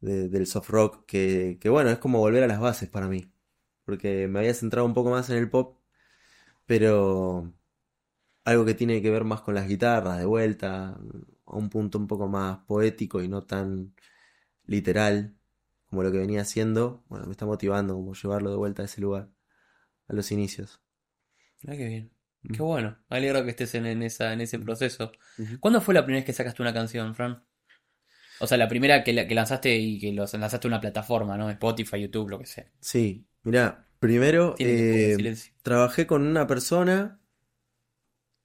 De- del soft rock, que, que bueno, es como volver a las bases para mí. Porque me había centrado un poco más en el pop, pero algo que tiene que ver más con las guitarras, de vuelta, a un punto un poco más poético y no tan literal como lo que venía haciendo, bueno, me está motivando como llevarlo de vuelta a ese lugar, a los inicios. Mirá qué bien. Qué bueno. Me alegro que estés en, en esa, en ese proceso. ¿Cuándo fue la primera vez que sacaste una canción, Fran? O sea, la primera que, la- que lanzaste y que los lanzaste a una plataforma, ¿no? Spotify, YouTube, lo que sea. Sí, mira, primero eh, trabajé con una persona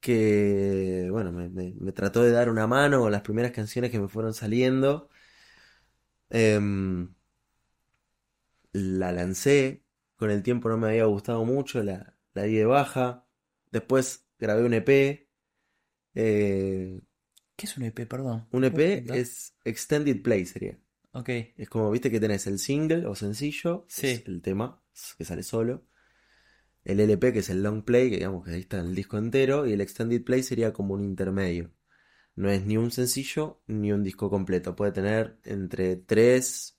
que, bueno, me, me- me trató de dar una mano con las primeras canciones que me fueron saliendo. Em, la lancé, con el tiempo no me había gustado mucho, la, la di de baja. Después grabé un EP. eh, ¿Qué es un EP, perdón? un ¿Puedes EP es Extended Play, sería. Ok. Es como, viste que tenés el single o sencillo, Sí. es el tema que sale solo. El LP, que es el long play, que digamos que ahí está el disco entero. Y el extended play sería como un intermedio. No es ni un sencillo ni un disco completo. Puede tener entre 3,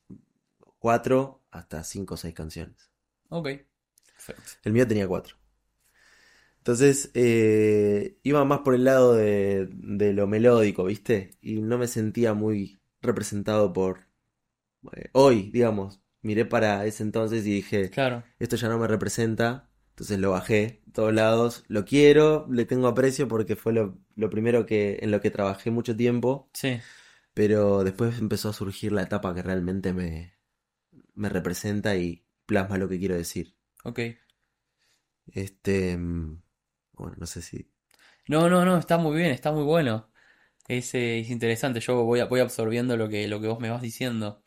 4, hasta 5 o 6 canciones. Ok. Perfecto. El mío tenía 4. Entonces, eh, iba más por el lado de, de lo melódico, ¿viste? Y no me sentía muy representado por... eh, hoy, digamos. Miré para ese entonces y dije, Claro. esto ya no me representa. Entonces lo bajé de todos lados. Lo quiero, le tengo aprecio porque fue lo, lo primero que, en lo que trabajé mucho tiempo. Sí. Pero después empezó a surgir la etapa que realmente me, me representa y plasma lo que quiero decir. Ok. Este, mm, bueno, no sé si... No, no, no, está muy bien, está muy bueno. Es, eh, es interesante, yo voy, voy absorbiendo lo que, lo que vos me vas diciendo.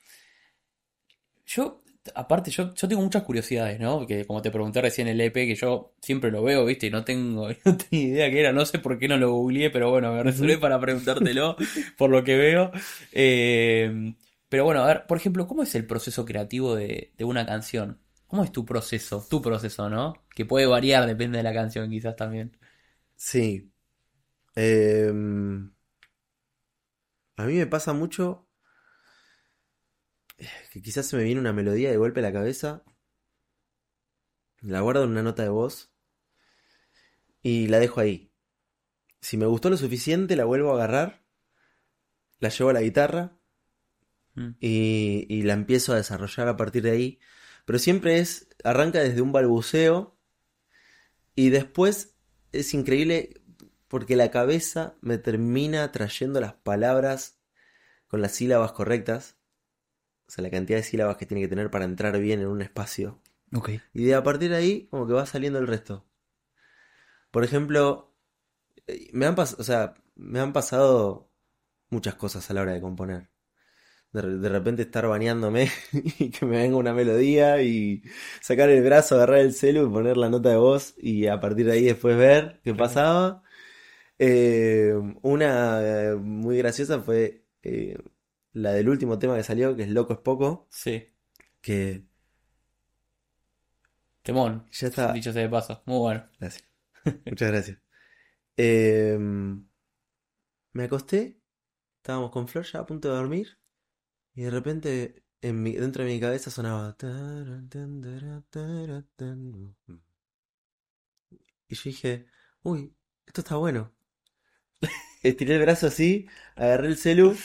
Yo, aparte, yo, yo tengo muchas curiosidades, ¿no? Que como te pregunté recién el EP, que yo siempre lo veo, ¿viste? Y no tengo, no tengo idea qué era, no sé por qué no lo googleé, pero bueno, me resolví para preguntártelo por lo que veo. Eh, pero bueno, a ver, por ejemplo, ¿cómo es el proceso creativo de, de una canción? ¿Cómo es tu proceso? Tu proceso, ¿no? Que puede variar, depende de la canción, quizás también. Sí. Em, a mí me pasa mucho que quizás se me viene una melodía de golpe a la cabeza, la guardo en una nota de voz y la dejo ahí. Si me gustó lo suficiente, la vuelvo a agarrar, la llevo a la guitarra Mm. y, y la empiezo a desarrollar a partir de ahí. Pero siempre es, arranca desde un balbuceo y después es increíble porque la cabeza me termina trayendo las palabras con las sílabas correctas. O sea, la cantidad de sílabas que tiene que tener para entrar bien en un espacio. Ok. Y de a partir de ahí, como que va saliendo el resto. Por ejemplo, eh, me han, o sea, me han pasado muchas cosas a la hora de componer. De, re- de repente estar bañándome y que me venga una melodía y sacar el brazo, agarrar el celu y poner la nota de voz y a partir de ahí después ver qué pasaba. Eh, una eh, muy graciosa fue eh, la del último tema que salió, que es Loco es Poco Sí. que Temón. Ya está. Dicho sea de paso. Muy bueno. Gracias. Muchas gracias. Eh, me acosté, estábamos con Flor ya a punto de dormir, y de repente en mi- dentro de mi cabeza sonaba. Y yo dije, uy, esto está bueno. Estiré el brazo así, agarré el celu,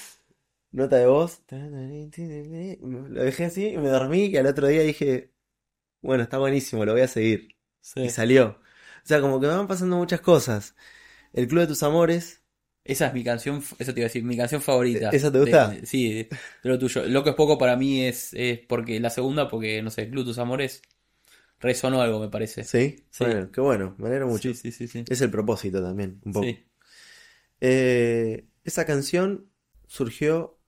nota de voz, lo dejé así y me dormí, y al otro día dije, bueno, está buenísimo, lo voy a seguir. Sí. Y salió. O sea, como que me van pasando muchas cosas. El Club de tus Amores, Esa es mi canción, eso te iba a decir, mi canción favorita. ¿Esa te gusta? de- sí, de, de lo tuyo. Loco es poco para mí es, es porque la segunda, porque no sé, Club Tus Amores resonó algo, me parece. ¿sí? Sí. Bueno, qué bueno, me alegro mucho. Sí, sí, sí. Es el propósito también, un poco. Sí. Eh, esa canción surgió,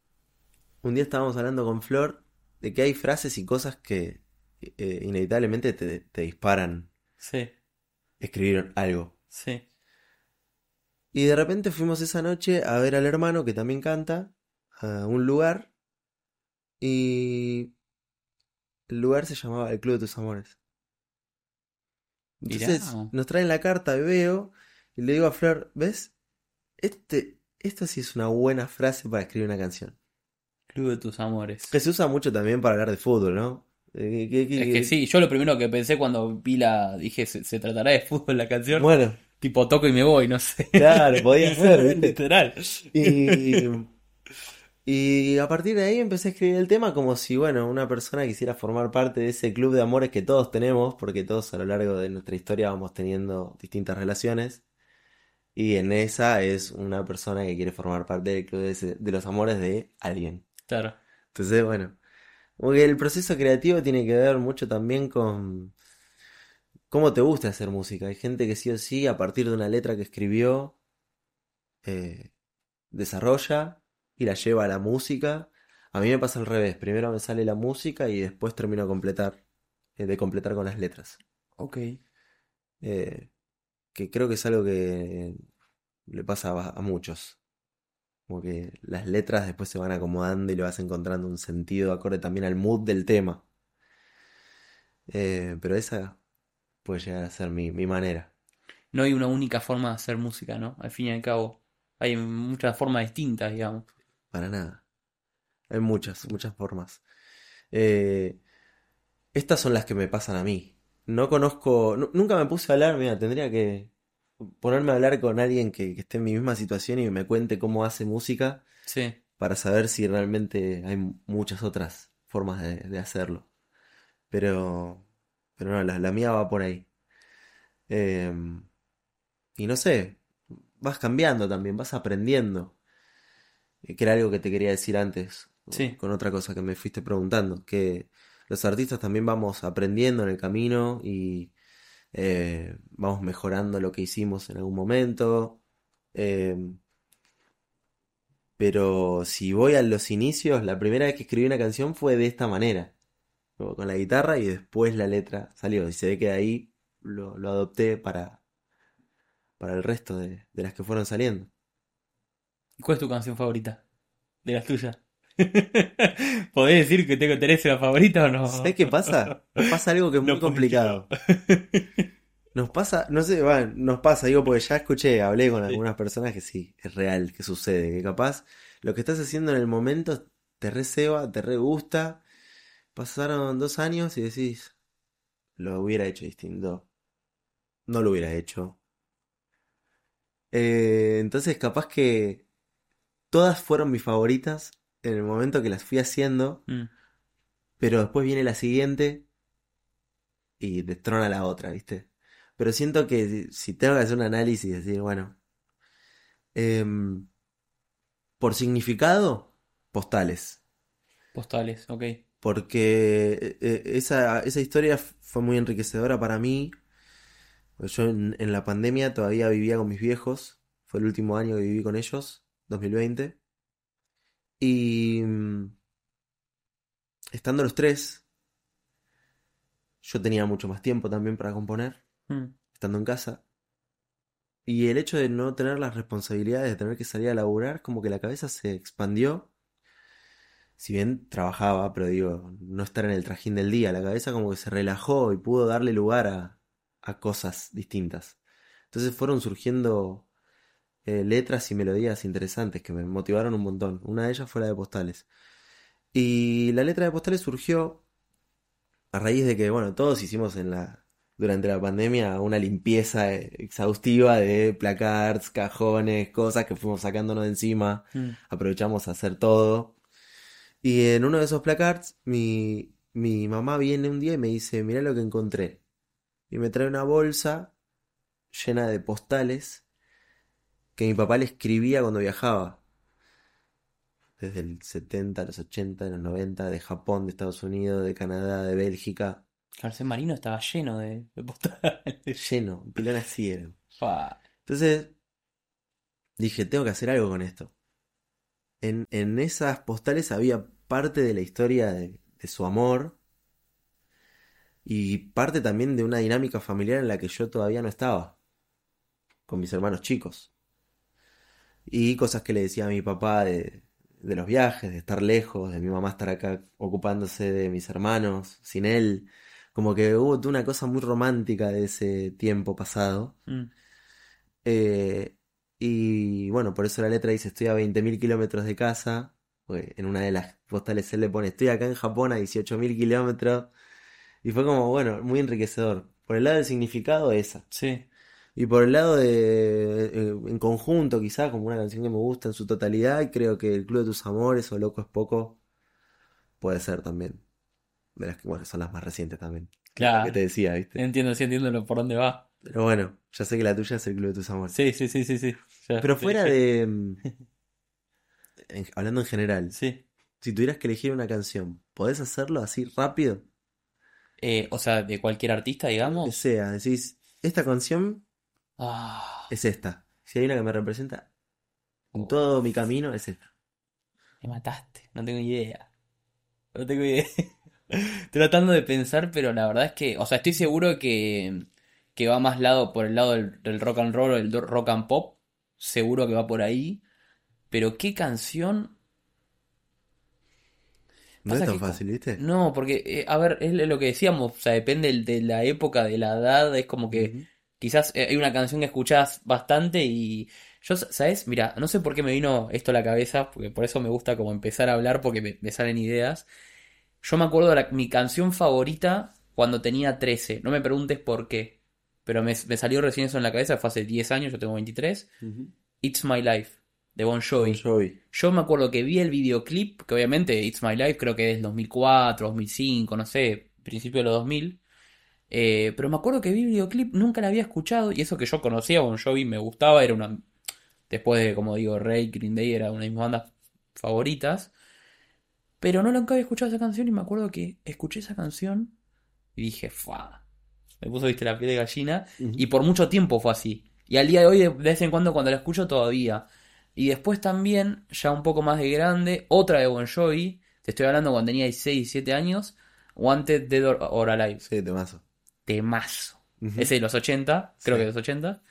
un día estábamos hablando con Flor de que hay frases y cosas que eh, inevitablemente te, te disparan Sí, escribir algo. sí. Y de repente fuimos esa noche a ver al hermano que también canta a un lugar y el lugar se llamaba el Club de tus Amores. Mirá. Entonces nos traen la carta veo y le digo a Flor, ¿ves? Este, esto sí es una buena frase para escribir una canción. Club de Tus Amores. Que se usa mucho también para hablar de fútbol, ¿no? Eh, que- que- Es que sí, yo lo primero que pensé cuando vi la. Dije, ¿se, se tratará de fútbol la canción? Bueno, Tipo, toco y me voy, no sé. claro, podía ser, ¿viste? Literal. Y, y a partir de ahí empecé a escribir el tema como si, bueno, una persona quisiera formar parte de ese club de amores que todos tenemos, porque todos a lo largo de nuestra historia vamos teniendo distintas relaciones. Y en esa es una persona que quiere formar parte del club de, ese- de los amores de alguien. Claro. Entonces, bueno, como que el proceso creativo tiene que ver mucho también con cómo te gusta hacer música. Hay gente que sí o sí, a partir de una letra que escribió, eh, desarrolla y la lleva a la música. A mí me pasa al revés. Primero me sale la música y después termino a completar, eh, de completar con las letras. Ok. Eh, que creo que es algo que le pasa a, a muchos. Como que las letras después se van acomodando y le vas encontrando un sentido acorde también al mood del tema. Eh, pero esa puede llegar a ser mi, mi manera. No hay una única forma de hacer música, ¿no? Al fin y al cabo. Hay muchas formas distintas, digamos. Para nada. Hay muchas, muchas formas. Eh, estas son las que me pasan a mí. No conozco, nu- nunca me puse a hablar, mira, tendría que ponerme a hablar con alguien que, que esté en mi misma situación y me cuente cómo hace música. Sí. para saber si realmente hay muchas otras formas de, de hacerlo. Pero, pero no, la, la mía va por ahí. Em, y no sé, vas cambiando también, vas aprendiendo. Eh, Que era algo que te quería decir antes, Sí. con otra cosa que me fuiste preguntando, que los artistas también vamos aprendiendo en el camino y eh, vamos mejorando lo que hicimos en algún momento. Em, pero si voy a los inicios, la primera vez que escribí una canción fue de esta manera, con la guitarra y después la letra salió. Y se ve que de ahí lo, lo adopté para, para el resto de, de las que fueron saliendo. ¿Cuál es tu canción favorita? De las tuyas. ¿Podés decir que tengo tenés una favorita o no? ¿Sabes qué pasa? Pasa algo que es muy complicado. Nos pasa, no sé, va, nos pasa, digo, porque ya escuché, hablé con algunas personas que sí, es real, que sucede, que capaz lo que estás haciendo en el momento te receba, te re gusta, pasaron dos años y decís, lo hubiera hecho distinto, no lo hubiera hecho. Eh, entonces capaz que todas fueron mis favoritas en el momento que las fui haciendo, Mm, pero después viene la siguiente y destrona la otra, ¿viste? Pero siento que si- tengo que hacer un análisis y decir, bueno, em, por significado, postales. Postales, ok. Porque eh, eh, esa, esa historia fue muy enriquecedora para mí. Yo en, en la pandemia todavía vivía con mis viejos. Fue el último año que viví con ellos, 2020. Y mm, estando los tres, yo tenía mucho más tiempo también para componer, Mm, estando en casa. Y el hecho de no tener las responsabilidades de tener que salir a laburar, como que la cabeza se expandió. Si bien trabajaba, pero digo, no estar en el trajín del día, la cabeza como que se relajó y pudo darle lugar a, a cosas distintas. Entonces fueron surgiendo eh, letras y melodías interesantes que me motivaron un montón. Una de ellas fue la de Postales. Y la letra de Postales surgió a raíz de que, bueno, todos hicimos en la, durante la pandemia una limpieza eh, exhaustiva de placards, cajones, cosas que fuimos sacándonos de encima. Mm. Aprovechamos a hacer todo. Y en uno de esos placards, mi, mi mamá viene un día y me dice, mirá lo que encontré. Y me trae una bolsa llena de postales que mi papá le escribía cuando viajaba. Desde el 70, los 80, los 90, de Japón, de Estados Unidos, de Canadá, de Bélgica. Carcel Marino estaba lleno de, de postales. Lleno, un pilón así era. Entonces dije, tengo que hacer algo con esto. En, en esas postales había parte de la historia de, de su amor y parte también de una dinámica familiar en la que yo todavía no estaba, con mis hermanos chicos. Y cosas que le decía a mi papá de, de los viajes, de estar lejos, de mi mamá estar acá ocupándose de mis hermanos, sin él. Como que hubo una cosa muy romántica de ese tiempo pasado. Mm. Eh, y bueno, por eso la letra dice, estoy a 20.000 kilómetros de casa. porque en una de las postales él le pone, estoy acá en Japón a 18.000 kilómetros. Y fue como, bueno, muy enriquecedor. Por el lado del significado, esa. Sí. Y por el lado de, eh, en conjunto, quizá, como una canción que me gusta en su totalidad, y creo que El Club de tus Amores o Loco es Poco puede ser también. De las que, bueno, son las más recientes también. Claro. Que te decía, ¿viste? Entiendo, sí entiendo por dónde va. Pero bueno, ya sé que la tuya es El Club de tus Amores. Sí, sí, sí, sí, sí. Pero fuera de... mm, en- hablando en general, Sí. si tuvieras que elegir una canción, ¿podés hacerlo así rápido? Eh, o sea, de cualquier artista, Que digamos. sea, decís, esta canción Ah, es esta. Si hay una que me representa en todo mi camino, es esta. me mataste. No tengo idea. No tengo idea. Tratando de pensar, pero la verdad es que, o sea, estoy seguro que, que va más lado por el lado del, del rock and roll o el do- rock and pop. Seguro que va por ahí. Pero qué canción. No es tan fácil, ¿viste? No, porque, eh, a ver, es lo que decíamos, o sea, depende de la época, de la edad, es como que quizás eh, hay una canción que escuchás bastante y yo, ¿sabes? Mira, no sé por qué me vino esto a la cabeza, porque por eso me gusta como empezar a hablar porque me, me salen ideas. Yo me acuerdo de la- mi canción favorita cuando tenía 13, no me preguntes por qué, pero me, me salió recién eso en la cabeza, fue hace 10 años, yo tengo 23, Ujú. It's My Life, de Bon Jovi. Bon Jovi. Yo me acuerdo que vi el videoclip, que obviamente It's My Life creo que es 2004, 2005, no sé, principio de los 2000. Eh, pero me acuerdo que vi el videoclip, nunca la había escuchado, y eso que yo conocía a Bon Jovi, me gustaba, era una... Después de, como digo, Ray, Green Day era una de mis bandas favoritas. Pero no nunca había escuchado esa canción y me acuerdo que escuché esa canción y dije, ¡fua! Me puso, viste, la piel de gallina. Y por mucho tiempo fue así. Y al día de hoy, de vez en cuando, cuando la escucho, todavía. Y después también, ya un poco más de grande, otra de Bon Jovi. Te estoy hablando cuando tenía 16, 17 años. Wanted, Dead or, or Alive. Sí, temazo. Temazo. Ujú. Ese de los 80, creo Sí. que de los 80.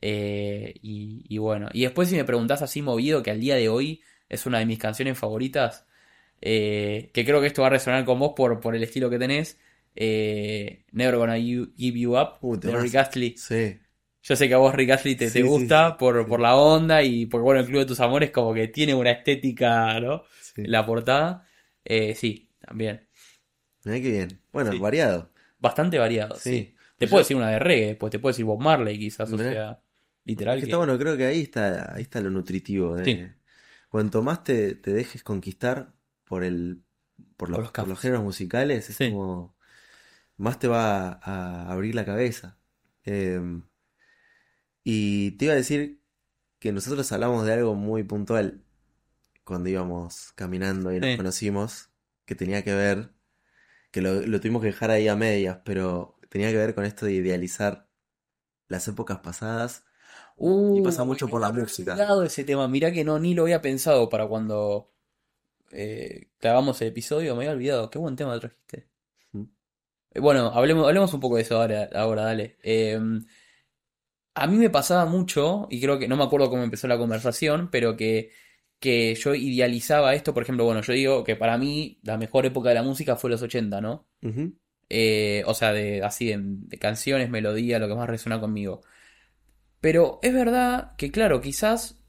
Eh, y, y bueno. Y después, si me preguntás así movido, que al día de hoy es una de mis canciones favoritas. eh, que creo que esto va a resonar con vos por, por el estilo que tenés. Eh, Never Gonna You- Give You Up, Uh, de. Rick Astley. Sí. Yo sé que a vos Rick Astley te, te Sí, gusta sí, por, por la onda y porque bueno, el Club de tus Amores como que tiene una estética, ¿no? La portada. Eh, sí, también. Mirá qué bien. Bueno, variado. Bastante variado, sí. Te Yo- puedo decir una de reggae, después te puedo decir Bob Marley quizás, o sea, literal Es que que... está bueno, creo que ahí está, ahí está lo nutritivo. de- Sí. Cuanto más te, te dejes conquistar por el, por, lo- Por los por los capos. géneros musicales, es como más te va a, a abrir la cabeza. Eh, y te iba a decir que nosotros hablamos de algo muy puntual cuando íbamos caminando y nos Sí. conocimos, que tenía que ver, que lo, lo tuvimos que dejar ahí a medias, pero tenía que ver con esto de idealizar las épocas pasadas Uh, y pasa mucho me por la música. olvidado ese tema, mirá que no, ni lo había pensado para cuando eh, clavamos el episodio, me había olvidado, qué buen tema trajiste. Eh, Bueno, hablemos, hablemos un poco de eso ahora, ahora dale. Eh, a mí me pasaba mucho, y creo que no me acuerdo cómo empezó la conversación, pero que que yo idealizaba esto, por ejemplo, bueno, yo digo que para mí la mejor época de la música fue los 80, ¿no? Eh, o sea, de así de, de canciones, melodía, lo que más resuena conmigo. Pero es verdad que, claro, quizás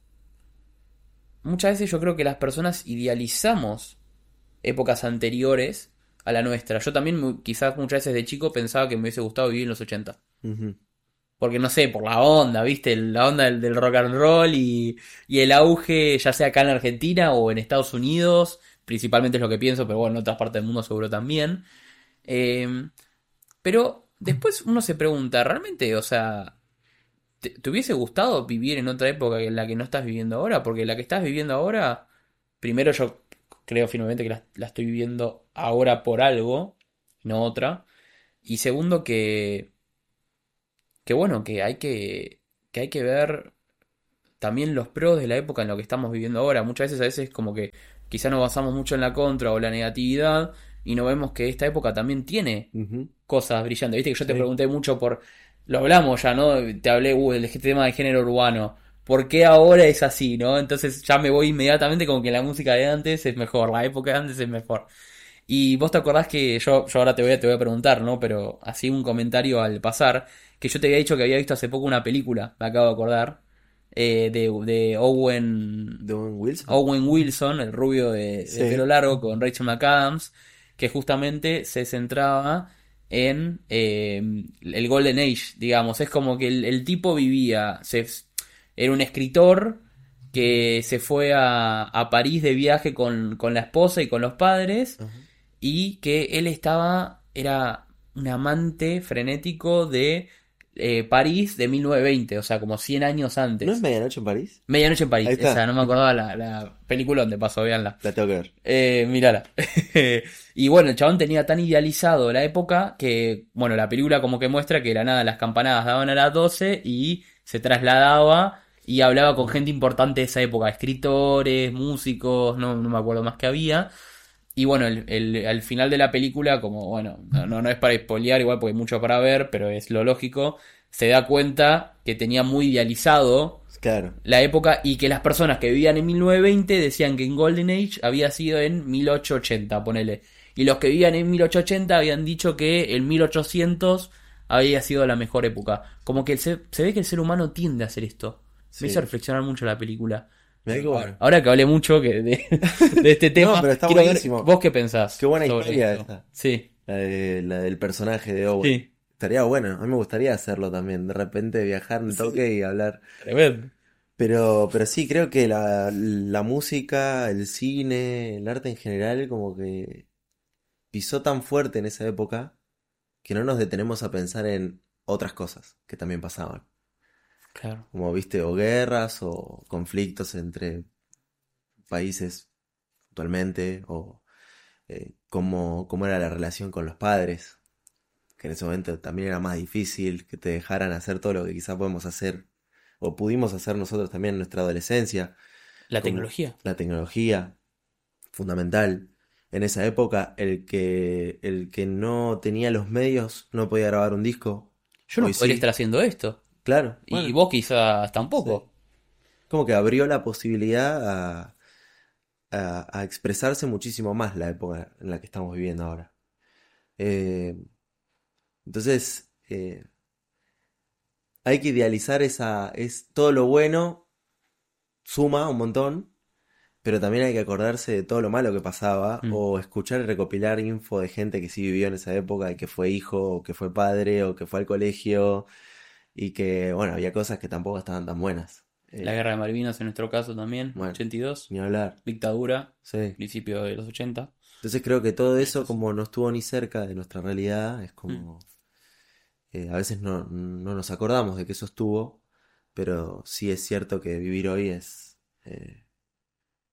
muchas veces yo creo que las personas idealizamos épocas anteriores a la nuestra. Yo también quizás muchas veces de chico pensaba que me hubiese gustado vivir en los 80. Ujú. Porque no sé, por la onda, ¿viste? La onda del, del rock and roll y, y el auge, ya sea acá en Argentina o en Estados Unidos, principalmente es lo que pienso, pero bueno, en otras partes del mundo seguro también. Eh, pero después uno se pregunta, ¿realmente, o sea, ¿te, te hubiese gustado vivir en otra época que la que no estás viviendo ahora? Porque la que estás viviendo ahora, primero yo creo firmemente que la, la estoy viviendo ahora por algo, no otra. Y segundo que que bueno, que hay que, que hay que ver también los pros de la época en lo que estamos viviendo ahora. Muchas veces a veces como que quizá nos basamos mucho en la contra o la negatividad y no vemos que esta época también tiene cosas brillantes. Viste que yo te pregunté mucho por... Lo hablamos ya, ¿no? Te hablé uh, del tema de género urbano. ¿Por qué ahora es así, no? Entonces ya me voy inmediatamente como que la música de antes es mejor, la época de antes es mejor. Y vos te acordás que yo, yo ahora te voy, a, te voy a preguntar, ¿no? Pero así un comentario al pasar, que yo te había dicho que había visto hace poco una película, me acabo de acordar, eh, de, de Owen, ¿De Owen Wilson? Owen Wilson, el rubio de, pelo largo, con Rachel McAdams, que justamente se centraba en eh, el Golden Age, digamos. Es como que el, el tipo vivía, se, era un escritor que se fue a, a París de viaje con, con la esposa y con los padres y que él estaba, era un amante frenético de eh, París de 1920, o sea, como 100 años antes. ¿No es Medianoche en París? Medianoche en París, está. esa, no me acordaba la, la película donde pasó, véanla. La tengo que ver. Eh, mírala. y bueno, el chabón tenía tan idealizado la época que, bueno, la película como que muestra que de la nada las campanadas daban a las 12 y se trasladaba y hablaba con gente importante de esa época, escritores, músicos, no, no me acuerdo más que había. Y bueno, el, el- al final de la película, como bueno, no, no, es para spoilear igual porque hay mucho para ver, pero es lo lógico, se da cuenta que tenía muy idealizado Claro. la época y que las personas que vivían en 1920 decían que en Golden Age había sido en 1880, ponele. Y los que vivían en 1880 habían dicho que en 1800 había sido la mejor época. Como que se, se ve que el ser humano tiende a hacer esto. Sí. Me hizo reflexionar mucho la película. Qué bueno. Ahora que hablé mucho que de, de este tema, No, pero está ver buenísimo. vos qué pensás. Qué buena historia esto. esta. Sí, La, de- la del personaje de Owen. sí, Estaría bueno. A mí me gustaría hacerlo también. De repente viajar un toque y hablar. tremendo. Pero, pero sí, creo que la, la música, el cine, el arte en general, como que pisó tan fuerte en esa época que no nos detenemos a pensar en otras cosas que también pasaban. Claro. Como viste, o guerras o conflictos entre países actualmente, o eh, cómo, cómo era la relación con los padres, que en ese momento también era más difícil que te dejaran hacer todo lo que quizás podemos hacer o pudimos hacer nosotros también en nuestra adolescencia. La tecnología. La tecnología, fundamental. En esa época, el que, el que no tenía los medios no podía grabar un disco. Yo no Hoy podría sí. estar haciendo esto. Claro. Y bueno, vos quizás tampoco. como que abrió la posibilidad a, a, a expresarse muchísimo más la época en la que estamos viviendo ahora. Eh, entonces, eh, hay que idealizar esa, es todo lo bueno, suma un montón, pero también hay que acordarse de todo lo malo que pasaba, Mm. o escuchar y recopilar info de gente que sí vivió en esa época, y que fue hijo, o que fue padre, o que fue al colegio, y que, bueno, había cosas que tampoco estaban tan buenas. Eh, La guerra de Malvinas en nuestro caso también, Bueno. 82, ni hablar, dictadura, sí. principio de los 80. Entonces creo que todo eso, como no estuvo ni cerca de nuestra realidad, es Mm. como... eh, a veces no, no nos acordamos de que eso estuvo, pero sí es cierto que vivir hoy es, eh,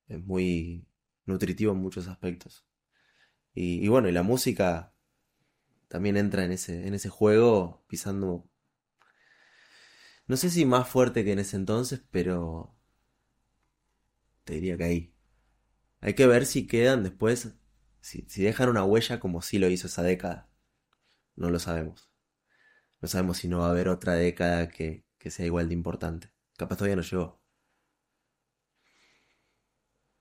es muy nutritivo en muchos aspectos. Y, y bueno, y la música también entra en ese, en ese juego pisando, no sé si más fuerte que en ese entonces, pero te diría que ahí. Hay que ver si quedan después, si, si dejan una huella como sí lo hizo esa década. No lo sabemos. No sabemos si no va a haber otra década que, que sea igual de importante. Capaz todavía no llegó.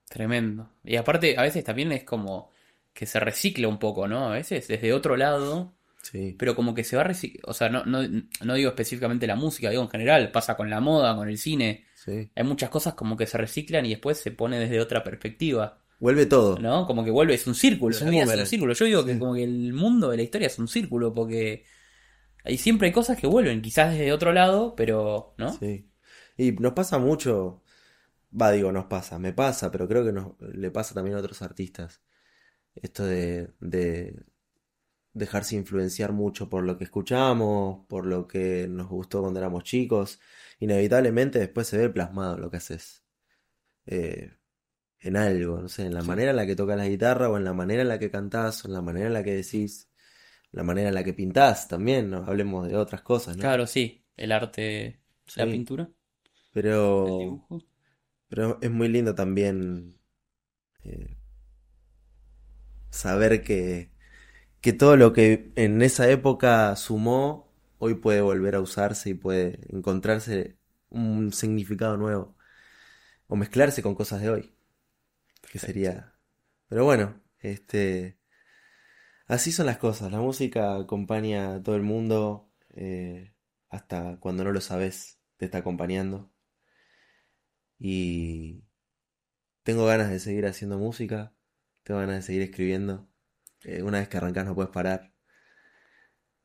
Tremendo. Y aparte, a veces también es como que se recicla un poco, ¿no? A veces desde otro lado, Sí. pero como que se va. O sea, no, no, no digo específicamente la música, digo en general, pasa con la moda, con el cine. Sí. Hay muchas cosas como que se reciclan y después se pone desde otra perspectiva, Vuelve todo. ¿no? Como que vuelve, es un círculo, Es un es círculo. Yo digo que Sí. como que el mundo de la historia es un círculo, porque hay, siempre hay cosas que vuelven, quizás desde otro lado, pero, ¿no? Sí. Y nos pasa mucho, va, digo, nos pasa, me pasa, pero creo que nos, le pasa también a otros artistas. Esto de, de dejarse influenciar mucho por lo que escuchamos, por lo que nos gustó cuando éramos chicos. Inevitablemente después se ve plasmado lo que haces. Eh, en algo, no sé, en la Sí. manera en la que tocas la guitarra, o en la manera en la que cantás, o en la manera en la que decís, la manera en la que pintás también, ¿no? Hablemos de otras cosas, ¿no? Claro, sí, el arte, la Sí. pintura, el Pero, dibujo. pero es muy lindo también eh, saber que, que todo lo que en esa época sumó, hoy puede volver a usarse y puede encontrarse un significado nuevo. O mezclarse con cosas de hoy. Que sería. Pero bueno, este. Así son las cosas. La música acompaña a todo el mundo. eh, hasta cuando no lo sabes, te está acompañando. Y tengo ganas de seguir haciendo música. Tengo ganas de seguir escribiendo. Eh, una vez que arrancás no puedes parar.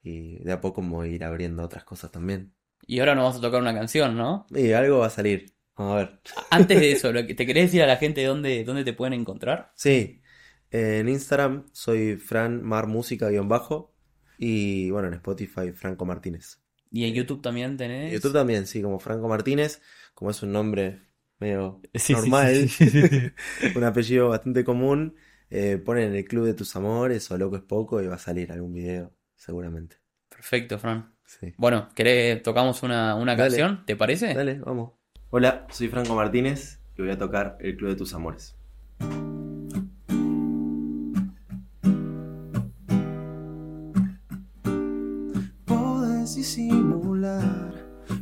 Y de a poco me voy a ir abriendo otras cosas también. Y ahora nos vamos a tocar una canción, ¿no? Y algo va a salir. Vamos a ver. Antes de eso, lo que- ¿te querés decir a la gente dónde, dónde te pueden encontrar? Sí, en Instagram soy Fran Mar Música bajo y bueno, en Spotify Franco Martínez. Y en YouTube también tenés. En YouTube también, sí, como Franco Martínez, como es un nombre medio Sí, normal, sí, sí, sí. un apellido bastante común, eh, ponen el Club de tus Amores o Loco es Poco y va a salir algún video, seguramente. Perfecto, Fran. Sí. Bueno, ¿querés tocamos una, una Dale. canción? ¿Te parece? Dale, vamos. Hola, soy Franco Martínez y voy a tocar el Club de tus Amores. Podés disimular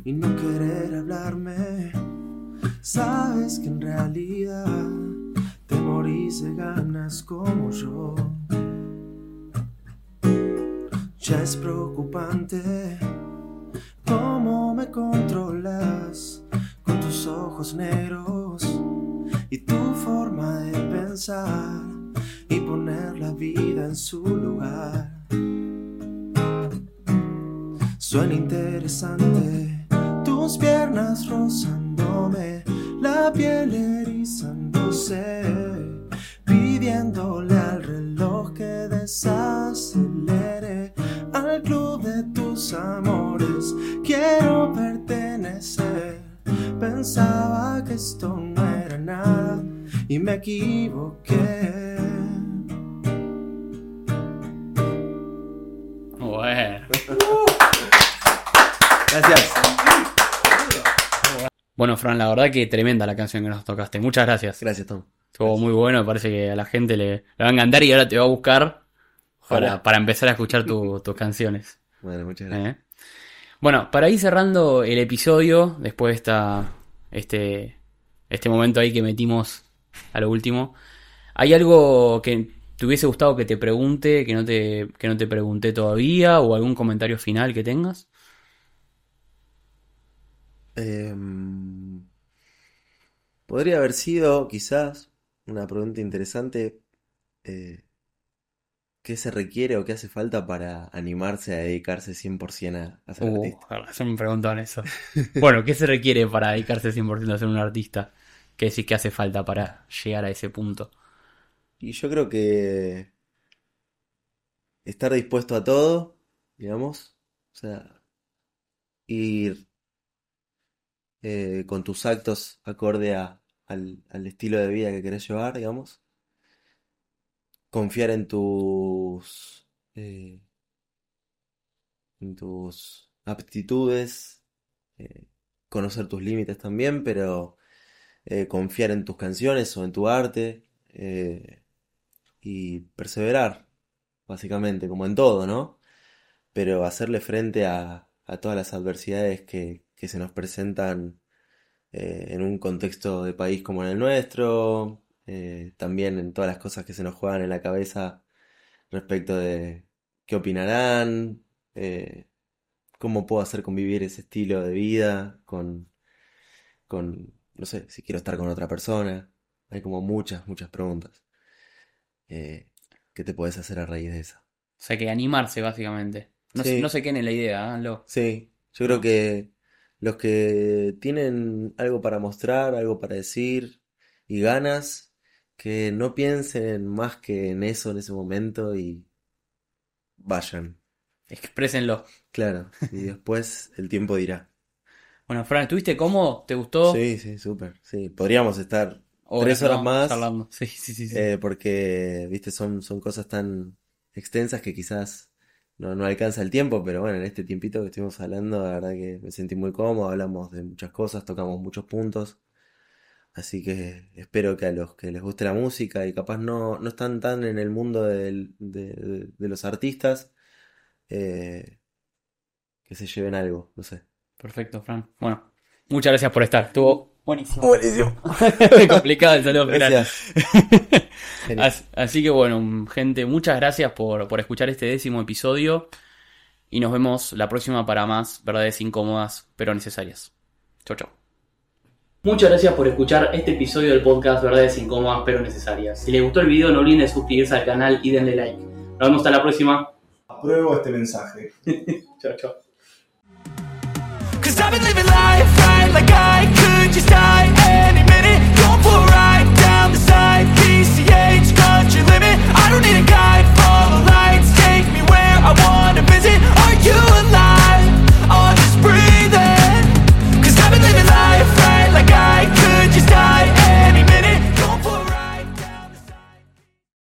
y no querer hablarme. Sabes que en realidad de ganas como yo. Ya es preocupante cómo me controlas con tus ojos negros y tu forma de pensar y poner la vida en su lugar. Suena interesante tus piernas rozándome, la piel erizándose, pidiéndole al reloj que desacelere al club de tus amores. Quiero pertenecer, pensaba que esto no era nada y me equivoqué. Bueno. Gracias. Bueno, Fran, la verdad que tremenda la canción que nos tocaste. Muchas gracias. Gracias, Tom. Estuvo muy bueno, parece que a la gente le, le va a encantar y ahora te va a buscar para, para empezar a escuchar tu- tus canciones. Bueno, muchas gracias. ¿eh? Bueno, para ir cerrando el episodio, después de esta, este, este momento ahí que metimos a lo último, ¿hay algo que te hubiese gustado que te pregunte, que no te, que no te pregunté todavía, o algún comentario final que tengas? Em, podría haber sido quizás una pregunta interesante. eh, ¿qué se requiere o qué hace falta para animarse a dedicarse 100% a, a ser Uh, artista? se me preguntaban eso. Bueno, ¿qué se requiere para dedicarse 100% a ser un artista? ¿Qué decís que hace falta para llegar a ese punto? Y yo creo que estar dispuesto a todo, digamos, o sea, ir eh, con tus actos acorde a- al, al estilo de vida que querés llevar, digamos. Confiar en tus, eh, en tus aptitudes, eh, conocer tus límites también, pero eh, confiar en tus canciones o en tu arte y perseverar, básicamente, como en todo, ¿no? Pero hacerle frente a, a todas las adversidades que, que se nos presentan eh, en un contexto de país como en el nuestro, eh, también en todas las cosas que se nos juegan en la cabeza respecto de qué opinarán, eh, cómo puedo hacer convivir ese estilo de vida con, con, no sé, si quiero estar con otra persona. Hay como muchas, muchas preguntas. Eh, ¿qué te puedes hacer a raíz de eso? O sea, que animarse, básicamente. No, se, Sí. no se queden en la idea, háganlo. Sí, yo creo que los que tienen algo para mostrar, algo para decir y ganas, que no piensen más que en eso en ese momento y vayan. Exprésenlo. Claro, y después el tiempo dirá. Bueno, Fran, ¿estuviste cómodo? ¿Te gustó? Sí, sí, súper. Sí, podríamos estar tres horas más, charlando. Sí, sí, sí. sí. eh, porque, viste, son, son cosas tan extensas que quizás no, no alcanza el tiempo, pero bueno, en este tiempito que estuvimos hablando, la verdad que me sentí muy cómodo, hablamos de muchas cosas, tocamos muchos puntos, así que espero que a los que les guste la música y capaz no, no están tan en el mundo de- de los artistas, eh, que se lleven algo, no sé. Perfecto, Fran. Bueno, muchas gracias por estar. Estuvo buenísimo. Buenísimo. Muy complicado el saludo final. Así, así que bueno, gente, muchas gracias por, por escuchar este décimo episodio. Y nos vemos la próxima para más verdades incómodas pero necesarias. Chau, chau. Muchas gracias por escuchar este episodio del podcast Verdades incómodas pero necesarias. Si les gustó el video no olviden de suscribirse al canal y denle like. Nos vemos hasta la próxima. Apruebo este mensaje. Chau, chau. like I could just die any minute Don't pull right down the side PCH country limit I don't need a guide Follow lights Take me where I wanna be.